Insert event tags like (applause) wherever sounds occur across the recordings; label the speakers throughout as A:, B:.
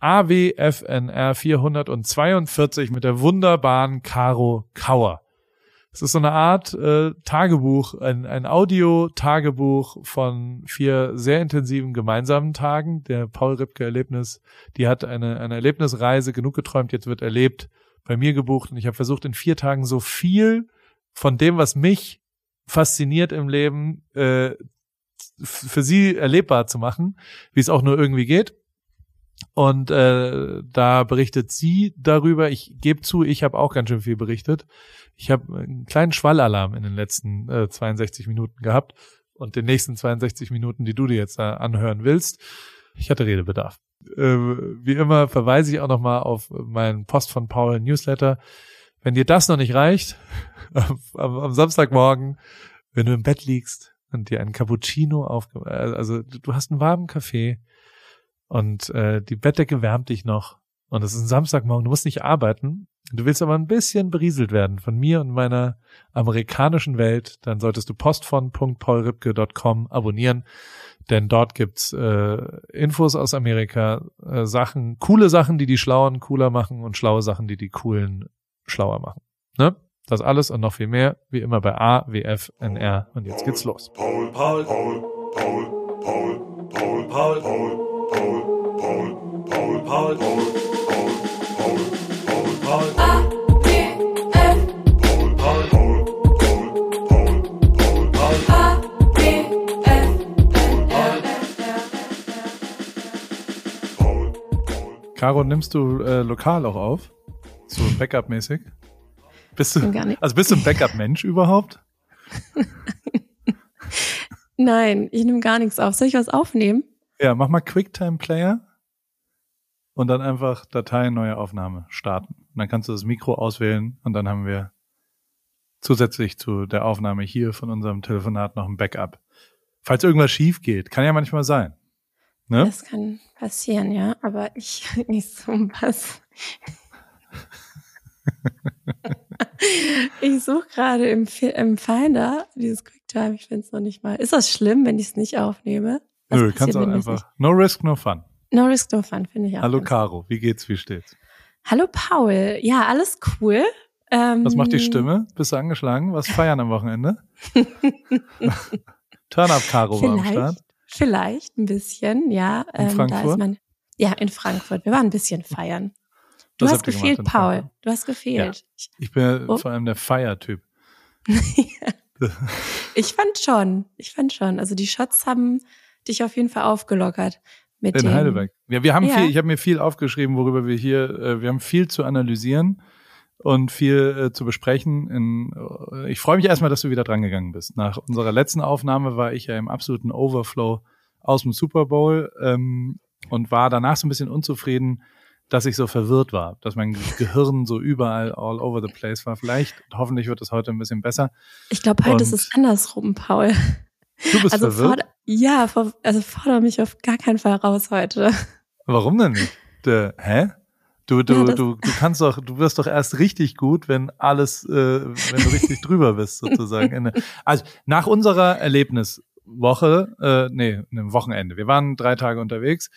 A: AWFNR 442 mit der wunderbaren Caro Kauer. Es ist so eine Art äh, Tagebuch, ein, ein Audio-Tagebuch von vier sehr intensiven gemeinsamen Tagen. Der Paul Ripke-Erlebnis, die hat eine, eine Erlebnisreise genug geträumt, jetzt wird erlebt, bei mir gebucht und ich habe versucht, in vier Tagen so viel von dem, was mich fasziniert im Leben, äh, für sie erlebbar zu machen, wie es auch nur irgendwie geht. Und äh, da berichtet sie darüber. Ich gebe zu, ich habe auch ganz schön viel berichtet. Ich habe einen kleinen Schwallalarm in den letzten äh, 62 Minuten gehabt und den nächsten 62 Minuten, die du dir jetzt äh, anhören willst. Ich hatte Redebedarf. Äh, wie immer verweise ich auch nochmal auf meinen Post von Paul Newsletter. Wenn dir das noch nicht reicht, (laughs) am, am Samstagmorgen, wenn du im Bett liegst und dir einen Cappuccino auf, äh, also du hast einen warmen Kaffee und äh, die Bettdecke wärmt dich noch und es ist ein Samstagmorgen, du musst nicht arbeiten, du willst aber ein bisschen berieselt werden von mir und meiner amerikanischen Welt, dann solltest du postfon.paulripke.com abonnieren, denn dort gibt's äh, Infos aus Amerika, äh, Sachen, coole Sachen, die die Schlauen cooler machen und schlaue Sachen, die die coolen schlauer machen. Ne? Das alles und noch viel mehr, wie immer bei A, W, F, N, R. Und jetzt geht's los. Paul, Paul, Paul, Paul, Paul, Paul, Paul, Paul. Paul, Paul, Paul, Paul, Paul, Paul, Paul, Paul, Paul. Paul, Paul, Paul, Paul, Paul, Paul, Paul. A, B, F, N, R, Paul, Paul. Caro, nimmst du äh, lokal auch auf? So Backup-mäßig? Bist du, also bist du ein Backup-Mensch überhaupt? (laughs)
B: Nein, ich nehme gar nichts auf. Soll ich was aufnehmen?
A: Ja, mach mal QuickTime Player und dann einfach Datei neue Aufnahme starten. Und dann kannst du das Mikro auswählen und dann haben wir zusätzlich zu der Aufnahme hier von unserem Telefonat noch ein Backup. Falls irgendwas schief geht, kann ja manchmal sein.
B: Ne? Das kann passieren, ja, aber ich (laughs) nicht so was. (laughs) ich suche gerade im, im Finder dieses QuickTime, ich finde es noch nicht mal. Ist das schlimm, wenn ich es nicht aufnehme?
A: Was Nö, kannst auch einfach. Nicht? No risk, no fun.
B: No risk, no fun, finde ich auch.
A: Hallo Caro, wie geht's, wie steht's?
B: Hallo Paul, ja, alles cool.
A: Ähm, Was macht die Stimme? Bist du angeschlagen? Was feiern am Wochenende? (laughs) Turn-up Caro war am Start.
B: Vielleicht ein bisschen, ja.
A: In ähm, Frankfurt?
B: Man, ja, in Frankfurt. Wir waren ein bisschen feiern. Du Was hast gefehlt, Paul. Du hast gefehlt.
A: Ja. Ich bin oh. vor allem der Feiertyp. (laughs)
B: ich fand schon. Ich fand schon. Also die Shots haben dich auf jeden Fall aufgelockert. Mit
A: In Heidelberg. Ja, wir haben ja. viel, ich habe mir viel aufgeschrieben, worüber wir hier, äh, wir haben viel zu analysieren und viel äh, zu besprechen. In, äh, ich freue mich erstmal, dass du wieder drangegangen bist. Nach unserer letzten Aufnahme war ich ja im absoluten Overflow aus dem Super Bowl ähm, und war danach so ein bisschen unzufrieden, dass ich so verwirrt war, dass mein Gehirn so überall all over the place war. Vielleicht, hoffentlich wird es heute ein bisschen besser.
B: Ich glaube, heute und ist es andersrum, Paul.
A: Du bist also verwirrt?
B: Forder, ja, for, also fordere mich auf gar keinen Fall raus heute.
A: Warum denn nicht? De, hä? Du, du, ja, du, du kannst doch, du wirst doch erst richtig gut, wenn alles, äh, wenn du richtig drüber bist, (laughs) sozusagen. Also nach unserer Erlebniswoche, äh, nee, einem Wochenende, wir waren drei Tage unterwegs,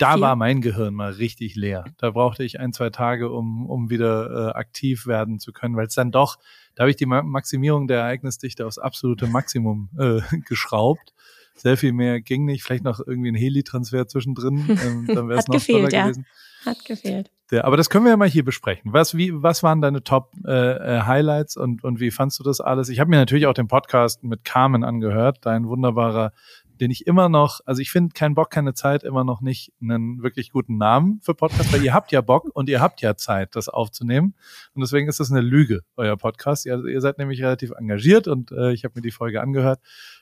A: da Vier. war mein Gehirn mal richtig leer. Da brauchte ich ein, zwei Tage, um, um wieder äh, aktiv werden zu können, weil es dann doch da habe ich die Maximierung der Ereignisdichte aufs absolute Maximum äh, (laughs) geschraubt. Sehr viel mehr ging nicht. Vielleicht noch irgendwie ein Heli-Transfer zwischendrin. (laughs) Ähm, dann wäre es noch gefehlt, ja. gewesen.
B: Hat gefehlt.
A: Der, aber das können wir ja mal hier besprechen. Was, wie, was waren deine Top-Highlights äh, äh und, und wie fandst du das alles? Ich habe mir natürlich auch den Podcast mit Carmen angehört, dein wunderbarer den ich immer noch, also ich finde kein Bock, keine Zeit immer noch nicht einen wirklich guten Namen für Podcast, weil ihr habt ja Bock und ihr habt ja Zeit, das aufzunehmen. Und deswegen ist das eine Lüge, euer Podcast. Ihr, ihr seid nämlich relativ engagiert und äh, ich habe mir die Folge angehört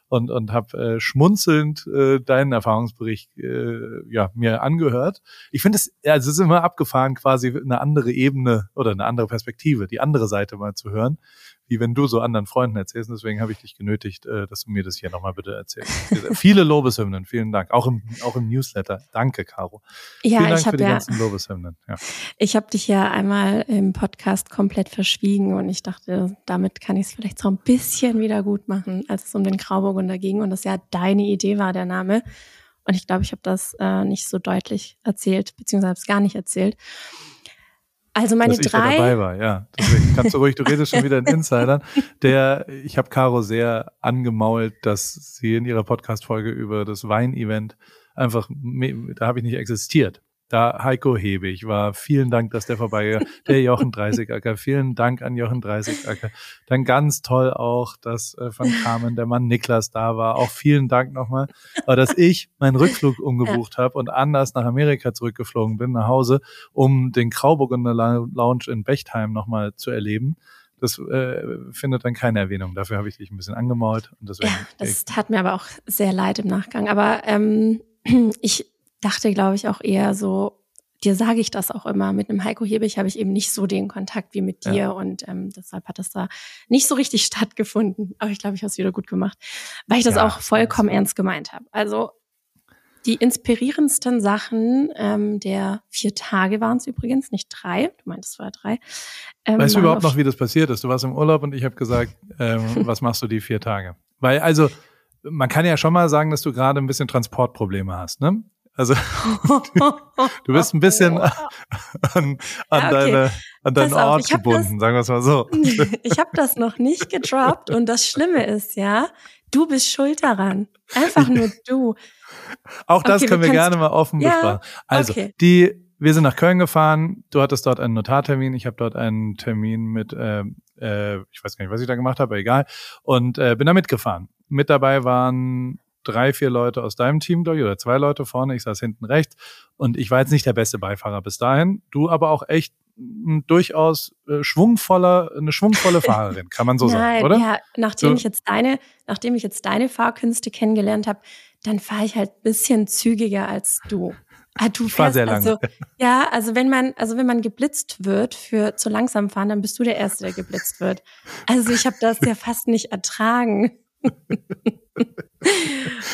A: und, und habe äh, schmunzelnd äh, deinen Erfahrungsbericht äh, ja, mir angehört. Ich finde es, ja, es ist immer abgefahren, quasi eine andere Ebene oder eine andere Perspektive, die andere Seite mal zu hören wie wenn du so anderen Freunden erzählst. deswegen habe ich dich genötigt, äh, dass du mir das hier nochmal bitte erzählst. (laughs) Viele Lobeshymnen, vielen Dank. Auch im, auch im Newsletter. Danke, Caro.
B: Ja,
A: vielen Dank
B: ich für
A: die
B: ja,
A: ganzen Lobeshymnen. Ja.
B: Ich habe dich ja einmal im Podcast komplett verschwiegen und ich dachte, damit kann ich es vielleicht so ein bisschen wieder gut machen, als es um den Grauburgunder ging und das ja deine Idee war, der Name. Und ich glaube, ich habe das äh, nicht so deutlich erzählt, beziehungsweise gar nicht erzählt. Also meine
A: dass
B: drei.
A: Ich da dabei war, ja. Deswegen kannst du ruhig, du redest schon wieder in Insidern. (laughs) Der, ich habe Caro sehr angemault, dass sie in ihrer Podcast-Folge über das Wein-Event einfach, da habe ich nicht existiert. Da Heiko Hebig war. Vielen Dank, dass der vorbeigegangen Der Jochen Dreißigacker. Vielen Dank an Jochen Dreißigacker. Dann ganz toll auch, dass äh, von Carmen der Mann Niklas da war. Auch vielen Dank nochmal. Aber dass ich meinen Rückflug (laughs) umgebucht ja. habe und anders nach Amerika zurückgeflogen bin, nach Hause, um den Grauburgunder Lounge in Bechtheim nochmal zu erleben. Das äh, findet dann keine Erwähnung. Dafür habe ich dich ein bisschen angemault. Und deswegen,
B: ja, das tat mir aber auch sehr leid im Nachgang. Aber ähm, (clears throat) ich dachte, glaube ich, auch eher so, dir sage ich das auch immer, mit einem Heiko Hebig habe ich eben nicht so den Kontakt wie mit dir ja. und ähm, deshalb hat das da nicht so richtig (laughs) stattgefunden. Aber ich glaube, ich habe es wieder gut gemacht, weil ich das ja, auch vollkommen ernst gemeint habe. Also die inspirierendsten Sachen ähm, der vier Tage waren es übrigens, nicht drei. Du meintest, es war drei.
A: Ähm, weißt du überhaupt noch, wie das passiert ist? Du warst im Urlaub und ich habe gesagt, ähm, (laughs) was machst du die vier Tage? Weil also man kann ja schon mal sagen, dass du gerade ein bisschen Transportprobleme hast, ne? Also (laughs) du bist ein bisschen an, an ja, okay. deine an deinen Pass Ort gebunden, das, sagen wir es mal so. (laughs)
B: ich habe das noch nicht gedroppt und das Schlimme ist ja, du bist schuld daran. Einfach nur du.
A: Auch das okay, können wir, wir gerne mal offen ja, besprechen. Also okay. die wir sind nach Köln gefahren. Du hattest dort einen Notartermin. Ich habe dort einen Termin mit, äh, äh, ich weiß gar nicht, was ich da gemacht habe, aber egal. Und äh, bin da mitgefahren. Mit dabei waren drei, vier Leute aus deinem Team, glaube ich, oder zwei Leute vorne. Ich saß hinten rechts. Und ich war jetzt nicht der beste Beifahrer bis dahin. Du aber auch echt ein durchaus äh, schwungvoller, eine schwungvolle (laughs) Fahrerin, kann man so Nein, sagen, oder? Ja,
B: nachdem so. ich jetzt deine, nachdem ich jetzt deine Fahrkünste kennengelernt habe, dann fahre ich halt bisschen zügiger als du. Ah, du fährst, sehr lange. Also, ja, also wenn man, also wenn man geblitzt wird für zu langsam fahren, dann bist du der Erste, der geblitzt wird. Also ich habe das ja fast nicht ertragen.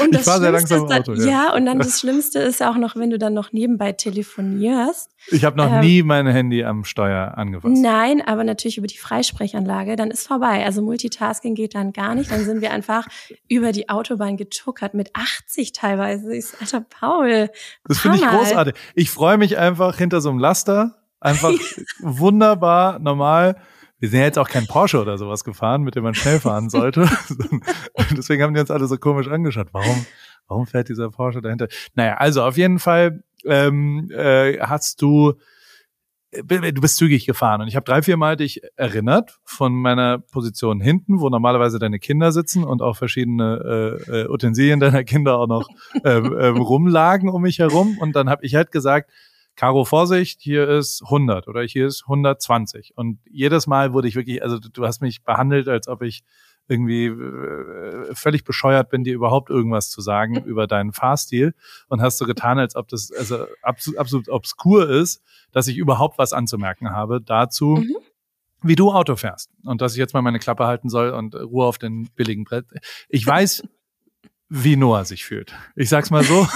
B: Und das ich war sehr langsam im Auto. Dann, ja. ja. und dann das Schlimmste ist auch noch, wenn du dann noch nebenbei telefonierst.
A: Ich habe noch ähm, nie mein Handy am Steuer angefasst.
B: Nein, aber natürlich über die Freisprechanlage, dann ist vorbei. Also Multitasking geht dann gar nicht. Dann sind wir einfach über die Autobahn getuckert mit 80 teilweise. Ich Alter Paul.
A: Das finde ich großartig. Ich freue mich einfach hinter so einem Laster. Einfach (laughs) wunderbar, normal wir sind ja jetzt auch kein Porsche oder sowas gefahren, mit dem man schnell fahren sollte. (laughs) Deswegen haben die uns alle so komisch angeschaut. Warum, warum fährt dieser Porsche dahinter? Naja, also auf jeden Fall ähm, äh, hast du äh, du bist zügig gefahren und ich habe drei, vier Mal dich erinnert von meiner Position hinten, wo normalerweise deine Kinder sitzen und auch verschiedene äh, äh Utensilien deiner Kinder auch noch äh, äh, rumlagen um mich herum und dann habe ich halt gesagt, Caro, Vorsicht, hier ist 100 oder hier ist 120. Und jedes Mal wurde ich wirklich, also du hast mich behandelt, als ob ich irgendwie äh, völlig bescheuert bin, dir überhaupt irgendwas zu sagen (laughs) über deinen Fahrstil und hast so getan, als ob das also absolut, absolut obskur ist, dass ich überhaupt was anzumerken habe dazu, mhm. wie du Auto fährst und dass ich jetzt mal meine Klappe halten soll und Ruhe auf den billigen Brett. Ich weiß, (laughs) wie Noah sich fühlt. Ich sag's mal so.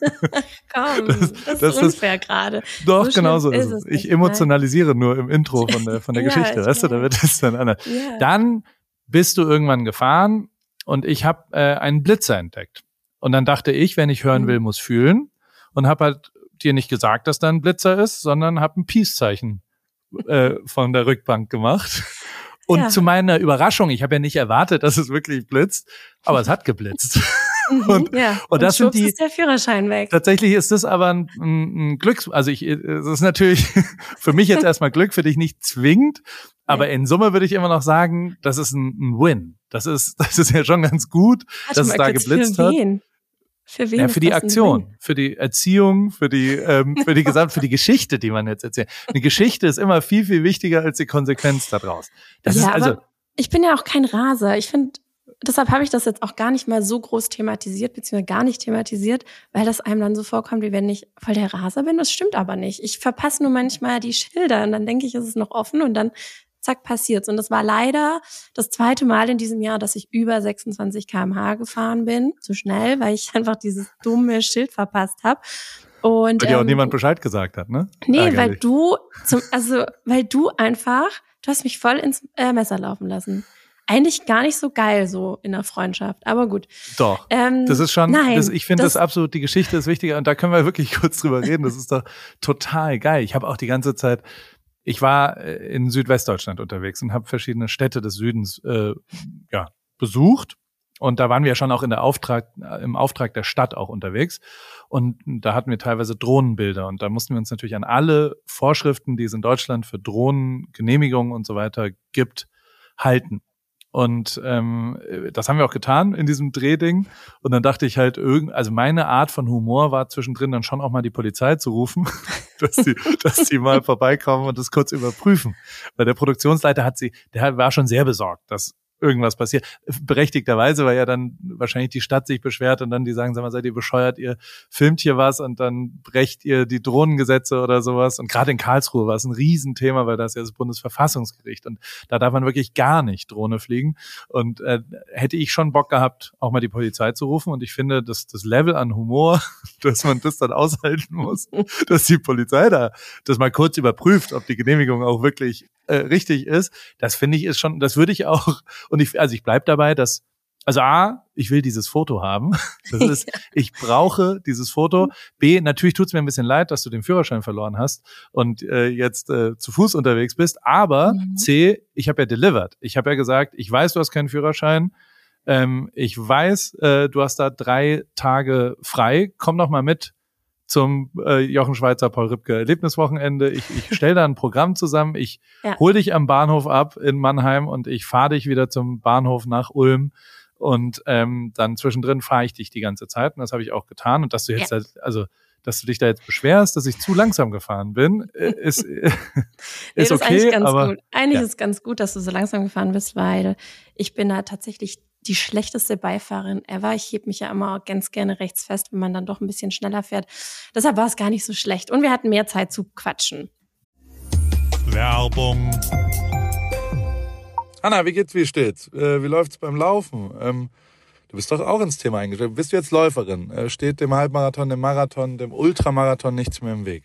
A: (laughs)
B: Komm, das, das, das ist unfair gerade.
A: Doch, so genau so ist es. Ich nicht, emotionalisiere nein. nur im Intro von der, von der (laughs) ja, Geschichte, weißt du, da wird es dann anders. Ja. Dann bist du irgendwann gefahren und ich habe äh, einen Blitzer entdeckt. Und dann dachte ich, wenn ich hören mhm. will, muss fühlen. Und habe halt dir nicht gesagt, dass da ein Blitzer ist, sondern habe ein Peace-Zeichen äh, von der Rückbank gemacht. Und ja. zu meiner Überraschung, ich habe ja nicht erwartet, dass es wirklich blitzt, aber es hat geblitzt. (laughs)
B: Mhm, und, ja. und das und sind die. Ist der Führerschein weg.
A: Tatsächlich ist das aber ein, ein Glück. Also ich, es ist natürlich (laughs) für mich jetzt erstmal Glück, für dich nicht zwingend. Aber in Summe würde ich immer noch sagen, das ist ein, ein Win. Das ist, (laughs) das ist ja schon ganz gut, Warte dass es da geblitzt hat. Wen?
B: Für wen?
A: Ja, für die Aktion, für die Erziehung, für die, ähm, für die Gesamt, für die Geschichte, die man jetzt erzählt. Eine Geschichte ist immer viel, viel wichtiger als die Konsequenz daraus. Das ja, ist also.
B: ich bin ja auch kein Raser. Ich finde, deshalb habe ich das jetzt auch gar nicht mal so groß thematisiert, beziehungsweise gar nicht thematisiert, weil das einem dann so vorkommt, wie wenn ich voll der Raser bin. Das stimmt aber nicht. Ich verpasse nur manchmal die Schilder und dann denke ich, ist es noch offen und dann zack, passiert's. Und das war leider das zweite Mal in diesem Jahr, dass ich über 26 kmh gefahren bin, zu schnell, weil ich (laughs) einfach dieses dumme Schild verpasst habe.
A: Und weil dir ähm, auch niemand Bescheid gesagt hat, ne?
B: Nee, Ärgerlich. weil du zum, also weil du einfach, du hast mich voll ins äh, Messer laufen lassen. eigentlich gar nicht so geil so in der Freundschaft, aber gut.
A: Doch. Ähm, das ist schon, nein, das, ich finde das, das, absolut, die Geschichte ist wichtiger und da können wir wirklich (laughs) kurz drüber reden. Das ist doch total geil. Ich habe auch die ganze Zeit, ich war äh, in Südwestdeutschland unterwegs und habe verschiedene Städte des Südens äh, ja, besucht und da waren wir ja schon auch in der Auftrag, im Auftrag der Stadt auch unterwegs. Und da hatten wir teilweise Drohnenbilder. Und da mussten wir uns natürlich an alle Vorschriften, die es in Deutschland für Drohnengenehmigungen und so weiter gibt, halten. Und ähm, das haben wir auch getan in diesem Drehding. Und dann dachte ich halt, irgend, also meine Art von Humor war zwischendrin dann schon auch mal die Polizei zu rufen, (laughs) dass die, dass die mal vorbeikommen und das kurz überprüfen. Weil der Produktionsleiter hat sie, der war schon sehr besorgt, dass irgendwas passiert. Berechtigterweise, weil ja dann wahrscheinlich die Stadt sich beschwert und dann die sagen, sag mal, seid ihr bescheuert, ihr filmt hier was und dann brecht ihr die Drohnengesetze oder sowas. Und gerade in Karlsruhe war es ein Riesenthema, weil da ist ja das Bundesverfassungsgericht und da darf man wirklich gar nicht Drohne fliegen. Und äh, hätte ich schon Bock gehabt, auch mal die Polizei zu rufen. Und ich finde, dass das Level an Humor, (laughs) dass man das dann aushalten muss, (laughs) dass die Polizei da das mal kurz überprüft, ob die Genehmigung auch wirklich äh, richtig ist, das finde ich ist schon, das würde ich auch, (laughs) und ich, also ich bleib dabei, dass, also A, ich will dieses Foto haben. (laughs) Das ist, ich brauche dieses Foto. B, natürlich tut es mir ein bisschen leid, dass du den Führerschein verloren hast und äh, jetzt äh, zu Fuß unterwegs bist. Aber mhm. C, ich habe ja delivered. Ich habe ja gesagt, ich weiß, du hast keinen Führerschein. Ähm, ich weiß, äh, du hast da drei Tage frei. Komm noch mal mit zum äh, Jochen Schweizer Paul Ripke Erlebniswochenende. Ich, ich (laughs) stelle da ein Programm zusammen, ich ja. hol dich am Bahnhof ab in Mannheim und ich fahre dich wieder zum Bahnhof nach Ulm und ähm, dann zwischendrin fahre ich dich die ganze Zeit und das habe ich auch getan und dass du jetzt ja. halt, also dass du dich da jetzt beschwerst, dass ich zu langsam gefahren bin, äh, ist, (laughs) ist nee, okay. Ist eigentlich ganz aber,
B: gut. Eigentlich ja. ist es ganz gut, dass du so langsam gefahren bist, weil ich bin da tatsächlich die schlechteste Beifahrerin ever. Ich heb mich ja immer ganz gerne rechts fest, wenn man dann doch ein bisschen schneller fährt. Deshalb war es gar nicht so schlecht. Und wir hatten mehr Zeit zu quatschen.
A: Werbung. Anna, wie geht's, wie steht's? Äh, wie läuft's beim Laufen? Ähm, du bist doch auch ins Thema eingestellt. Bist du jetzt Läuferin? Äh, steht dem Halbmarathon, dem Marathon, dem Ultramarathon nichts mehr im Weg?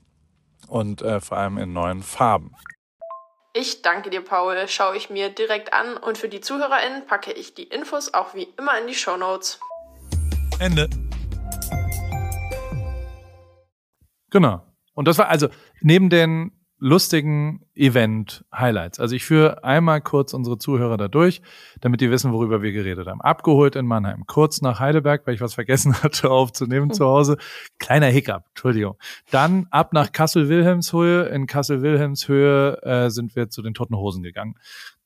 A: und äh, vor allem in neuen Farben.
C: Ich danke dir, Paul. Schaue ich mir direkt an und für die ZuhörerInnen packe ich die Infos auch wie immer in die Show Notes.
A: Ende. Genau. Und das war also neben den lustigen Event-Highlights. Also ich führe einmal kurz unsere Zuhörer da durch, damit die wissen, worüber wir geredet haben. Abgeholt in Mannheim, kurz nach Heidelberg, weil ich was vergessen (laughs) hatte aufzunehmen zu Hause. Kleiner Hiccup, Entschuldigung. Dann ab nach Kassel-Wilhelmshöhe. In Kassel-Wilhelmshöhe äh, sind wir zu den Toten Hosen gegangen.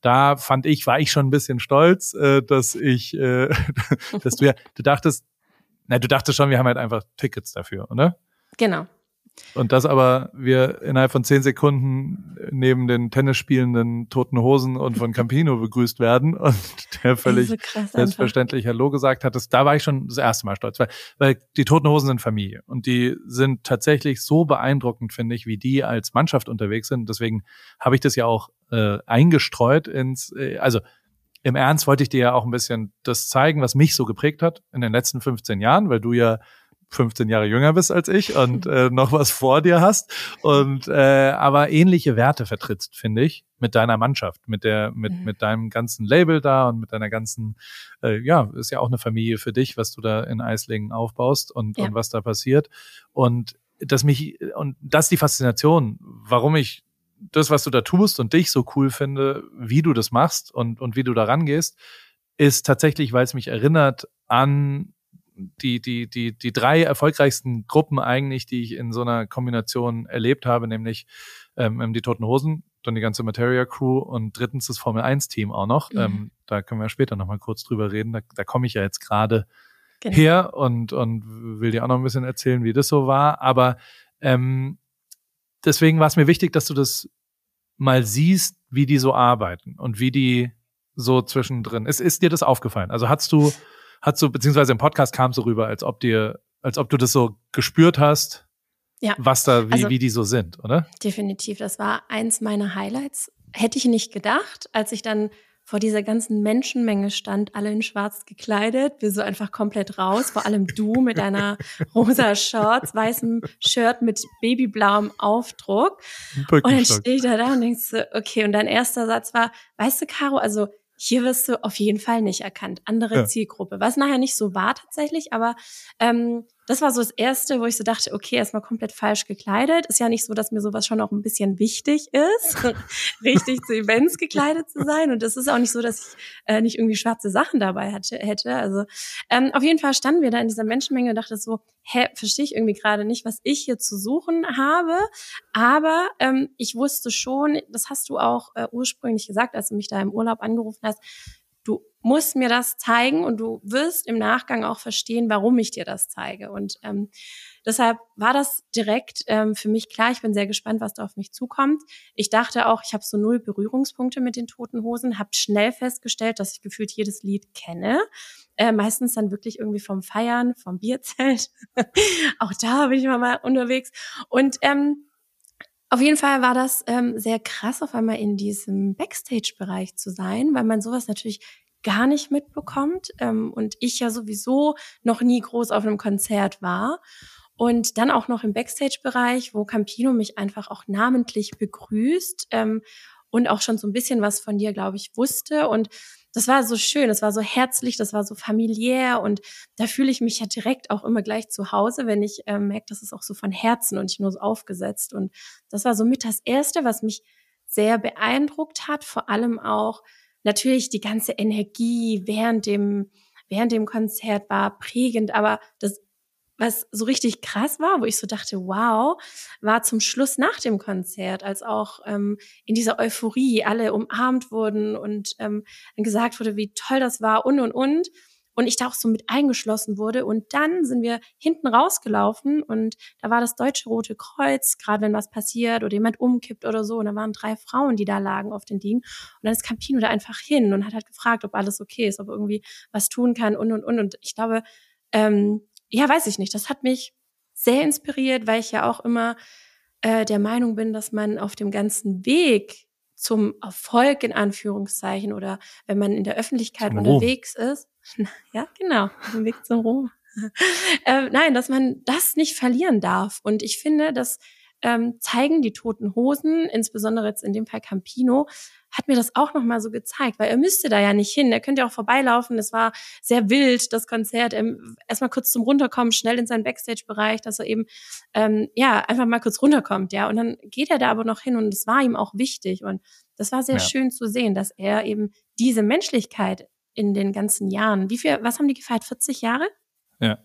A: Da fand ich, war ich schon ein bisschen stolz, äh, dass ich, äh, (laughs) dass du ja, du dachtest, na, du dachtest schon, wir haben halt einfach Tickets dafür, oder?
B: Genau.
A: Und dass aber wir innerhalb von zehn Sekunden neben den Tennisspielenden Toten Hosen und von Campino begrüßt werden und der völlig so selbstverständlich Hallo gesagt hat, das, da war ich schon das erste Mal stolz, weil, weil die Toten Hosen sind Familie und die sind tatsächlich so beeindruckend, finde ich, wie die als Mannschaft unterwegs sind. Deswegen habe ich das ja auch äh, eingestreut ins, äh, also im Ernst wollte ich dir ja auch ein bisschen das zeigen, was mich so geprägt hat in den letzten 15 Jahren, weil du ja 15 Jahre jünger bist als ich (laughs) und äh, noch was vor dir hast und äh, aber ähnliche Werte vertrittst, finde ich, mit deiner Mannschaft, mit der mit mhm. mit deinem ganzen Label da und mit deiner ganzen äh, ja, ist ja auch eine Familie für dich, was du da in Eislingen aufbaust und ja. und was da passiert und dass mich und das ist die Faszination, warum ich das, was du da tust und dich so cool finde, wie du das machst und und wie du da rangehst, ist tatsächlich, weil es mich erinnert an die, die, die, die drei erfolgreichsten Gruppen eigentlich, die ich in so einer Kombination erlebt habe, nämlich ähm, die Toten Hosen, dann die ganze Materia Crew und drittens das Formel 1 Team auch noch. Mhm. Ähm, da können wir später nochmal kurz drüber reden. Da, da komme ich ja jetzt gerade genau. her und, und will dir auch noch ein bisschen erzählen, wie das so war. Aber ähm, deswegen war es mir wichtig, dass du das mal siehst, wie die so arbeiten und wie die so zwischendrin. Ist, ist dir das aufgefallen? Also hast du hat so, beziehungsweise im Podcast kam so rüber, als ob dir, als ob du das so gespürt hast, ja. was da, wie, also, wie die so sind, oder?
B: Definitiv. Das war eins meiner Highlights. Hätte ich nicht gedacht, als ich dann vor dieser ganzen Menschenmenge stand, alle in schwarz gekleidet, wir so einfach komplett raus, vor allem du mit deiner (laughs) rosa Shorts, weißem Shirt mit babyblauem Aufdruck. Und dann stehe ich da da und denkst so, okay, und dein erster Satz war, weißt du, Caro, also hier wirst du auf jeden Fall nicht erkannt. Andere ja. Zielgruppe. Was nachher nicht so war tatsächlich, aber ähm, das war so das Erste, wo ich so dachte, okay, erstmal komplett falsch gekleidet. Ist ja nicht so, dass mir sowas schon auch ein bisschen wichtig ist, (laughs) richtig zu Events gekleidet zu sein. Und das ist auch nicht so, dass ich äh, nicht irgendwie schwarze Sachen dabei hatte, hätte. Also ähm, auf jeden Fall standen wir da in dieser Menschenmenge und dachte so, hä, verstehe ich irgendwie gerade nicht, was ich hier zu suchen habe. Aber ähm, ich wusste schon, das hast du auch äh, ursprünglich gesagt, als du mich da im Urlaub angerufen hast, du musst mir das zeigen und du wirst im Nachgang auch verstehen, warum ich dir das zeige. Und ähm, deshalb war das direkt ähm, für mich klar. Ich bin sehr gespannt, was da auf mich zukommt. Ich dachte auch, ich habe so null Berührungspunkte mit den Toten Hosen, habe schnell festgestellt, dass ich gefühlt jedes Lied kenne. Äh, meistens dann wirklich irgendwie vom Feiern, vom Bierzelt. (laughs) auch da bin ich mal unterwegs. Und ähm, auf jeden Fall war das ähm, sehr krass, auf einmal in diesem Backstage-Bereich zu sein, weil man sowas natürlich gar nicht mitbekommt ähm, und ich ja sowieso noch nie groß auf einem Konzert war. Und dann auch noch im Backstage-Bereich, wo Campino mich einfach auch namentlich begrüßt ähm, und auch schon so ein bisschen was von dir, glaube ich, wusste. Und das war so schön, das war so herzlich, das war so familiär und da fühle ich mich ja direkt auch immer gleich zu Hause, wenn ich ähm, merke, das ist auch so von Herzen und nicht nur so aufgesetzt. Und das war so mit das Erste, was mich sehr beeindruckt hat, vor allem auch natürlich die ganze Energie während dem, während dem Konzert war prägend, aber das was so richtig krass war, wo ich so dachte, wow, war zum Schluss nach dem Konzert, als auch ähm, in dieser Euphorie alle umarmt wurden und ähm, gesagt wurde, wie toll das war und und und und ich da auch so mit eingeschlossen wurde. Und dann sind wir hinten rausgelaufen und da war das Deutsche Rote Kreuz, gerade wenn was passiert oder jemand umkippt oder so. Und da waren drei Frauen, die da lagen auf den Dingen. Und dann ist Campino da einfach hin und hat halt gefragt, ob alles okay ist, ob irgendwie was tun kann und und und. Und ich glaube, ähm, ja, weiß ich nicht. Das hat mich sehr inspiriert, weil ich ja auch immer äh, der Meinung bin, dass man auf dem ganzen Weg zum Erfolg in Anführungszeichen oder wenn man in der Öffentlichkeit zum unterwegs Ruhm. ist, (laughs) ja genau, auf dem Weg zum Ruhm. (laughs) äh, nein, dass man das nicht verlieren darf. Und ich finde, dass ähm, zeigen die toten Hosen, insbesondere jetzt in dem Fall Campino, hat mir das auch nochmal so gezeigt, weil er müsste da ja nicht hin. Er könnte ja auch vorbeilaufen. Es war sehr wild, das Konzert. Erstmal kurz zum Runterkommen, schnell in seinen Backstage-Bereich, dass er eben ähm, ja einfach mal kurz runterkommt, ja. Und dann geht er da aber noch hin und es war ihm auch wichtig. Und das war sehr ja. schön zu sehen, dass er eben diese Menschlichkeit in den ganzen Jahren, wie viel, was haben die gefeiert? 40 Jahre?
A: Ja.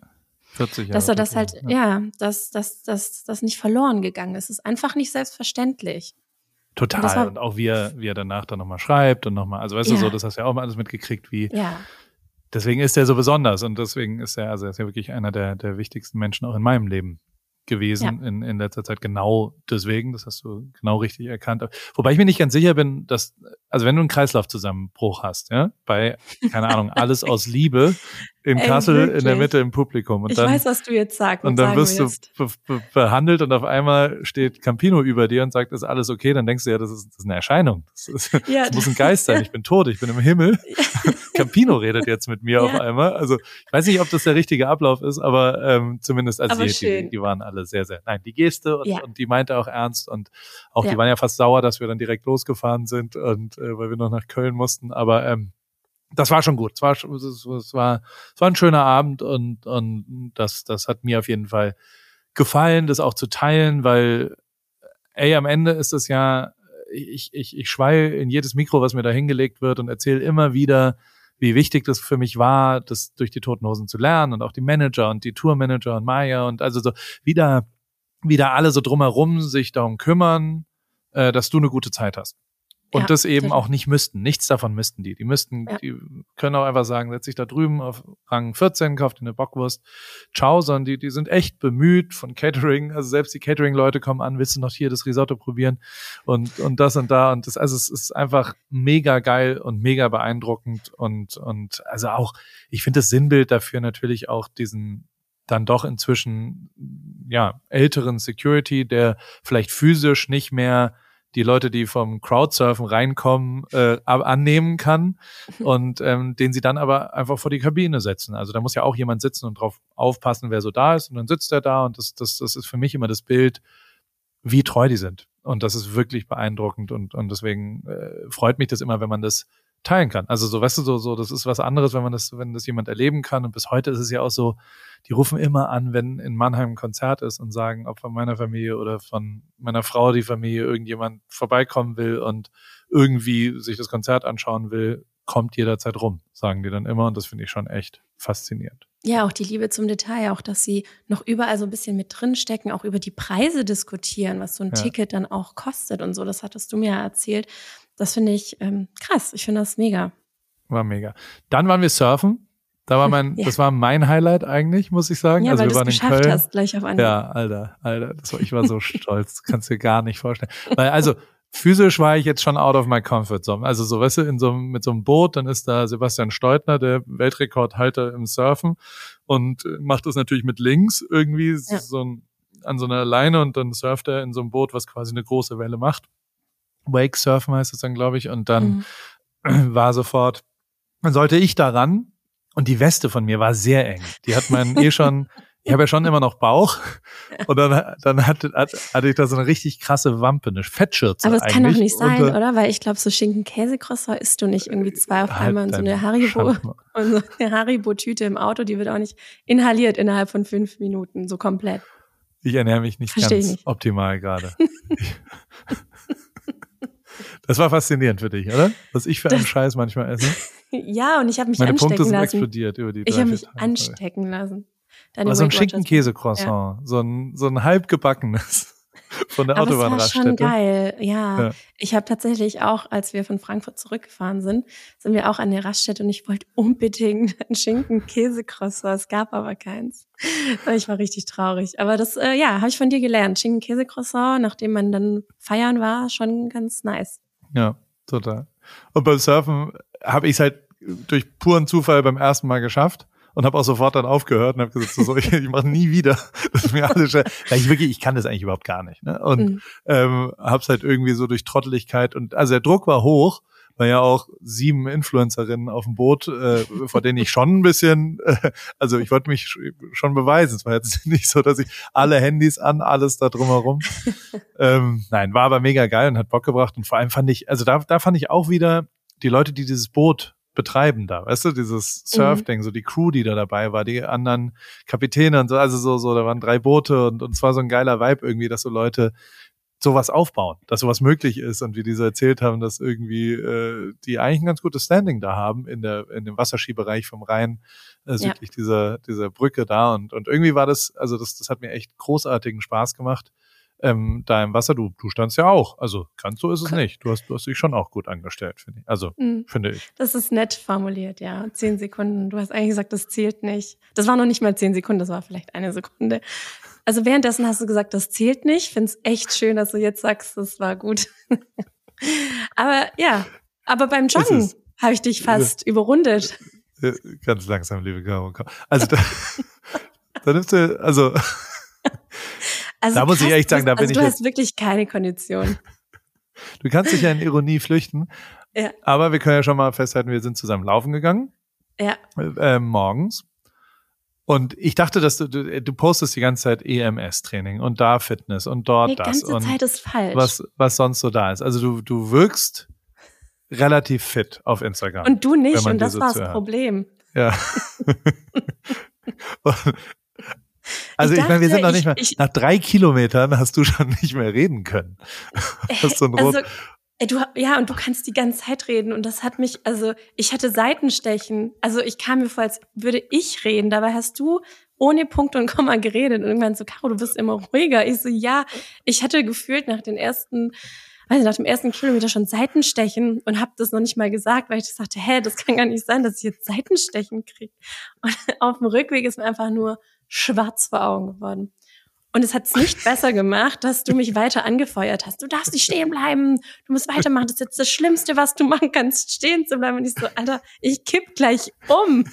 A: 40 Jahre.
B: Dass er das halt, ja, ja dass das, das, das nicht verloren gegangen ist. Es ist einfach nicht selbstverständlich.
A: Total. Und, war, und, auch wie er, wie er danach dann nochmal schreibt und nochmal, also weißt ja. du so, das hast du ja auch mal alles mitgekriegt, wie. Ja. Deswegen ist er so besonders und deswegen ist er, also er ist ja wirklich einer der, der wichtigsten Menschen auch in meinem Leben gewesen ja. in, in letzter Zeit. Genau deswegen, das hast du genau richtig erkannt. Wobei ich mir nicht ganz sicher bin, dass, also wenn du einen Kreislaufzusammenbruch hast, ja, bei, keine Ahnung, alles aus Liebe in Ey, Kassel wirklich? in der Mitte im Publikum. Und
B: ich
A: dann,
B: weiß, was du jetzt sagst.
A: Und dann wirst du be be behandelt und auf einmal steht Campino über dir und sagt, ist alles okay? Dann denkst du ja, das ist, das ist eine Erscheinung. Das, ist, (laughs) ja, das muss ein Geist sein. Ich bin tot, ich bin im Himmel. (laughs) (laughs) Campino redet jetzt mit mir ja. auf einmal. Also ich weiß nicht, ob das der richtige Ablauf ist, aber ähm, zumindest als die, die, die, waren alle sehr, sehr, nein, die Geste und, und die meinte auch ernst und auch die waren ja fast sauer, dass wir dann direkt losgefahren sind und äh, weil wir noch nach Köln mussten. Aber ähm, das war schon gut. Es war, es war, es war ein schöner Abend und, und das, das hat mir auf jeden Fall gefallen, das auch zu teilen, weil, ey, am Ende ist es ja, ich, ich, ich schweie in jedes Mikro, was mir da hingelegt wird und erzähle immer wieder, wie wichtig das für mich war, das durch die Toten Hosen zu lernen und auch die Manager und die Tourmanager und Maya und also so wieder, wieder alle so drumherum sich darum kümmern, äh, dass du eine gute Zeit hast. Und ja, das eben total. auch nicht müssten. Nichts davon müssten die. Die müssten, ja. die können auch einfach sagen, setz dich da drüben auf Rang 14, kauf dir eine Bockwurst. Ciao, sondern die, die sind echt bemüht von Catering. Also selbst die Catering-Leute kommen an, willst du noch hier das Risotto probieren? Und, und das und da. Und das, also es ist einfach mega geil und mega beeindruckend. Und, und also auch, ich finde das Sinnbild dafür natürlich auch diesen, dann doch inzwischen, ja, älteren Security, der vielleicht physisch nicht mehr die Leute, die vom Crowdsurfen reinkommen, äh, annehmen kann (laughs) und ähm, den sie dann aber einfach vor die Kabine setzen. Also da muss ja auch jemand sitzen und drauf aufpassen, wer so da ist und dann sitzt er da und das, das, das ist für mich immer das Bild, wie treu die sind. Und das ist wirklich beeindruckend und, und deswegen äh, freut mich das immer, wenn man das teilen kann. Also so, weißt du, so, so, das ist was anderes, wenn man das, wenn das jemand erleben kann. Und bis heute ist es ja auch so, die rufen immer an, wenn in Mannheim ein Konzert ist und sagen, ob von meiner Familie oder von meiner Frau die Familie irgendjemand vorbeikommen will und irgendwie sich das Konzert anschauen will, kommt jederzeit rum, sagen die dann immer. Und das finde ich schon echt faszinierend.
B: Ja, auch die Liebe zum Detail, auch dass sie noch überall so ein bisschen mit drinstecken, auch über die Preise diskutieren, was so ein ja. Ticket dann auch kostet und so. Das hattest du mir erzählt. Das finde ich ähm, krass. Ich finde das mega.
A: War mega. Dann waren wir surfen. Da war mein, (laughs) ja. das war mein Highlight eigentlich, muss ich sagen.
B: Ja,
A: also
B: weil
A: wir waren
B: in Köln. hast, gleich auf
A: Anhieb. Ja, Alter, Alter, das war, ich war so stolz, (laughs) kannst dir gar nicht vorstellen. Weil also physisch war ich jetzt schon out of my comfort zone. Also so, weißt du, in so mit so einem Boot, dann ist da Sebastian Steutner, der Weltrekordhalter im Surfen und macht das natürlich mit links irgendwie ja. so ein, an so einer Leine und dann surft er in so einem Boot, was quasi eine große Welle macht. Wake Surfen heißt es dann, glaube ich. Und dann mhm. (clears throat) war sofort, dann sollte ich daran. Und die Weste von mir war sehr eng. Die hat man eh schon, (laughs) ich habe ja schon immer noch Bauch. (laughs) Und dann, dann hatte, hatte ich da so eine richtig krasse Wampe, eine Fettschürze.
B: Aber es kann doch nicht sein, und, oder? Weil ich glaube, so Schinken-Käse-Croissant isst du nicht irgendwie zwei auf halt einmal und so eine Haribo (laughs) und so eine Haribo-Tüte im Auto, die wird auch nicht inhaliert innerhalb von fünf Minuten, so komplett.
A: Ich ernähre mich nicht Versteh ganz nicht. optimal gerade. Das war faszinierend für dich, oder? Was ich für einen Scheiß manchmal esse. (laughs)
B: ja, und ich habe mich
A: Meine
B: anstecken
A: Punkte sind
B: lassen.
A: explodiert über die
B: Ich habe mich Tage. anstecken lassen.
A: Deine so ein Schinkenkäse-Croissant, ja. so ein so ein halbgebackenes von der Autobahnraststätte.
B: Das war schon geil, ja. ja. Ich habe tatsächlich auch, als wir von Frankfurt zurückgefahren sind, sind wir auch an der Raststätte und ich wollte unbedingt (laughs) ein Schinken-Käse-Croissant. Es gab aber keins. Ich war richtig traurig. Aber das, äh, ja, habe ich von dir gelernt. Schinken-Käse-Croissant, nachdem man dann feiern war, schon ganz nice.
A: Ja, total. Und beim Surfen habe ich es halt durch puren Zufall beim ersten Mal geschafft und habe auch sofort dann aufgehört und habe gesagt, so, ich, ich mache nie wieder. (laughs) Das ist mir alles schwer. Weil ich wirklich, ich kann das eigentlich überhaupt gar nicht. Ne? Und mhm. ähm, habe es halt irgendwie so durch Trotteligkeit und also der Druck war hoch, waren ja auch sieben Influencerinnen auf dem Boot, äh, vor denen ich schon ein bisschen, äh, (laughs) also ich wollte mich schon beweisen. Es war jetzt (laughs) nicht so, dass ich alle Handys an, alles da drumherum. ähm, nein, war aber mega geil und hat Bock gebracht. Und vor allem fand ich, also da, da fand ich auch wieder die Leute, die dieses Boot betreiben da, weißt du, dieses Surfding, mhm. so die Crew, die da dabei war, die anderen Kapitäne und so, also so, so, da waren drei Boote und, und es war so ein geiler Vibe irgendwie, dass so Leute sowas aufbauen, dass sowas möglich ist und wie diese erzählt haben, dass irgendwie äh, die eigentlich ein ganz gutes Standing da haben in der in dem Wasserskibereich vom Rhein äh, südlich ja. dieser dieser Brücke da und und irgendwie war das also das das hat mir echt großartigen Spaß gemacht ähm, da im Wasser. Du du standst ja auch, also ganz so ist es nicht. Du hast du hast dich schon auch gut angestellt finde ich. Also mhm. finde ich.
B: Das ist nett formuliert, ja. Zehn Sekunden. Du hast eigentlich gesagt, das zählt nicht. Das war noch nicht mal zehn Sekunden, das war vielleicht eine Sekunde. Also währenddessen hast du gesagt, das zählt nicht. Ich finde es echt schön, dass du jetzt sagst, das war gut. (laughs) aber ja, aber beim Joggen habe ich dich fast überrundet.
A: Ganz langsam, liebe Caro. Also da, da nimmst du, also,
B: also da muss ich echt sagen, da bin also ich. Du hast wirklich keine Kondition. (laughs)
A: Du kannst dich ja in Ironie flüchten. Ja. Aber wir können ja schon mal festhalten, wir sind zusammen laufen gegangen.
B: Ja.
A: Äh, morgens. Und ich dachte, dass du, du, du postest die ganze Zeit EMS-Training und da Fitness und dort
B: die
A: das. Die
B: ganze
A: und
B: Zeit ist falsch.
A: Was, was sonst so da ist. Also du, du wirkst relativ fit auf Instagram.
B: Und du nicht, und das war das Problem.
A: Ja. (laughs) (laughs) also ich, ich meine, wir sind noch nicht mal, ich, nach drei Kilometern hast du schon (laughs) nicht mehr reden können.
B: Hast so ein also, Ey, du, ja, und du kannst die ganze Zeit reden. Und das hat mich, also ich hatte Seitenstechen. Also ich kam mir vor, als würde ich reden. Dabei hast du ohne Punkt und Komma geredet. Und irgendwann so, Caro, du bist immer ruhiger. Ich so, ja, ich hatte gefühlt nach den ersten, weiß ich, nach dem ersten Kilometer schon Seitenstechen und habe das noch nicht mal gesagt, weil ich dachte, hä, das kann gar nicht sein, dass ich jetzt Seitenstechen kriege. Und (laughs) auf dem Rückweg ist mir einfach nur schwarz vor Augen geworden. Und es hat es nicht besser gemacht, dass du mich weiter angefeuert hast. Du darfst nicht stehen bleiben. Du musst weitermachen. Das ist jetzt das Schlimmste, was du machen kannst, stehen zu bleiben. Und ich so, Alter, ich kipp gleich um.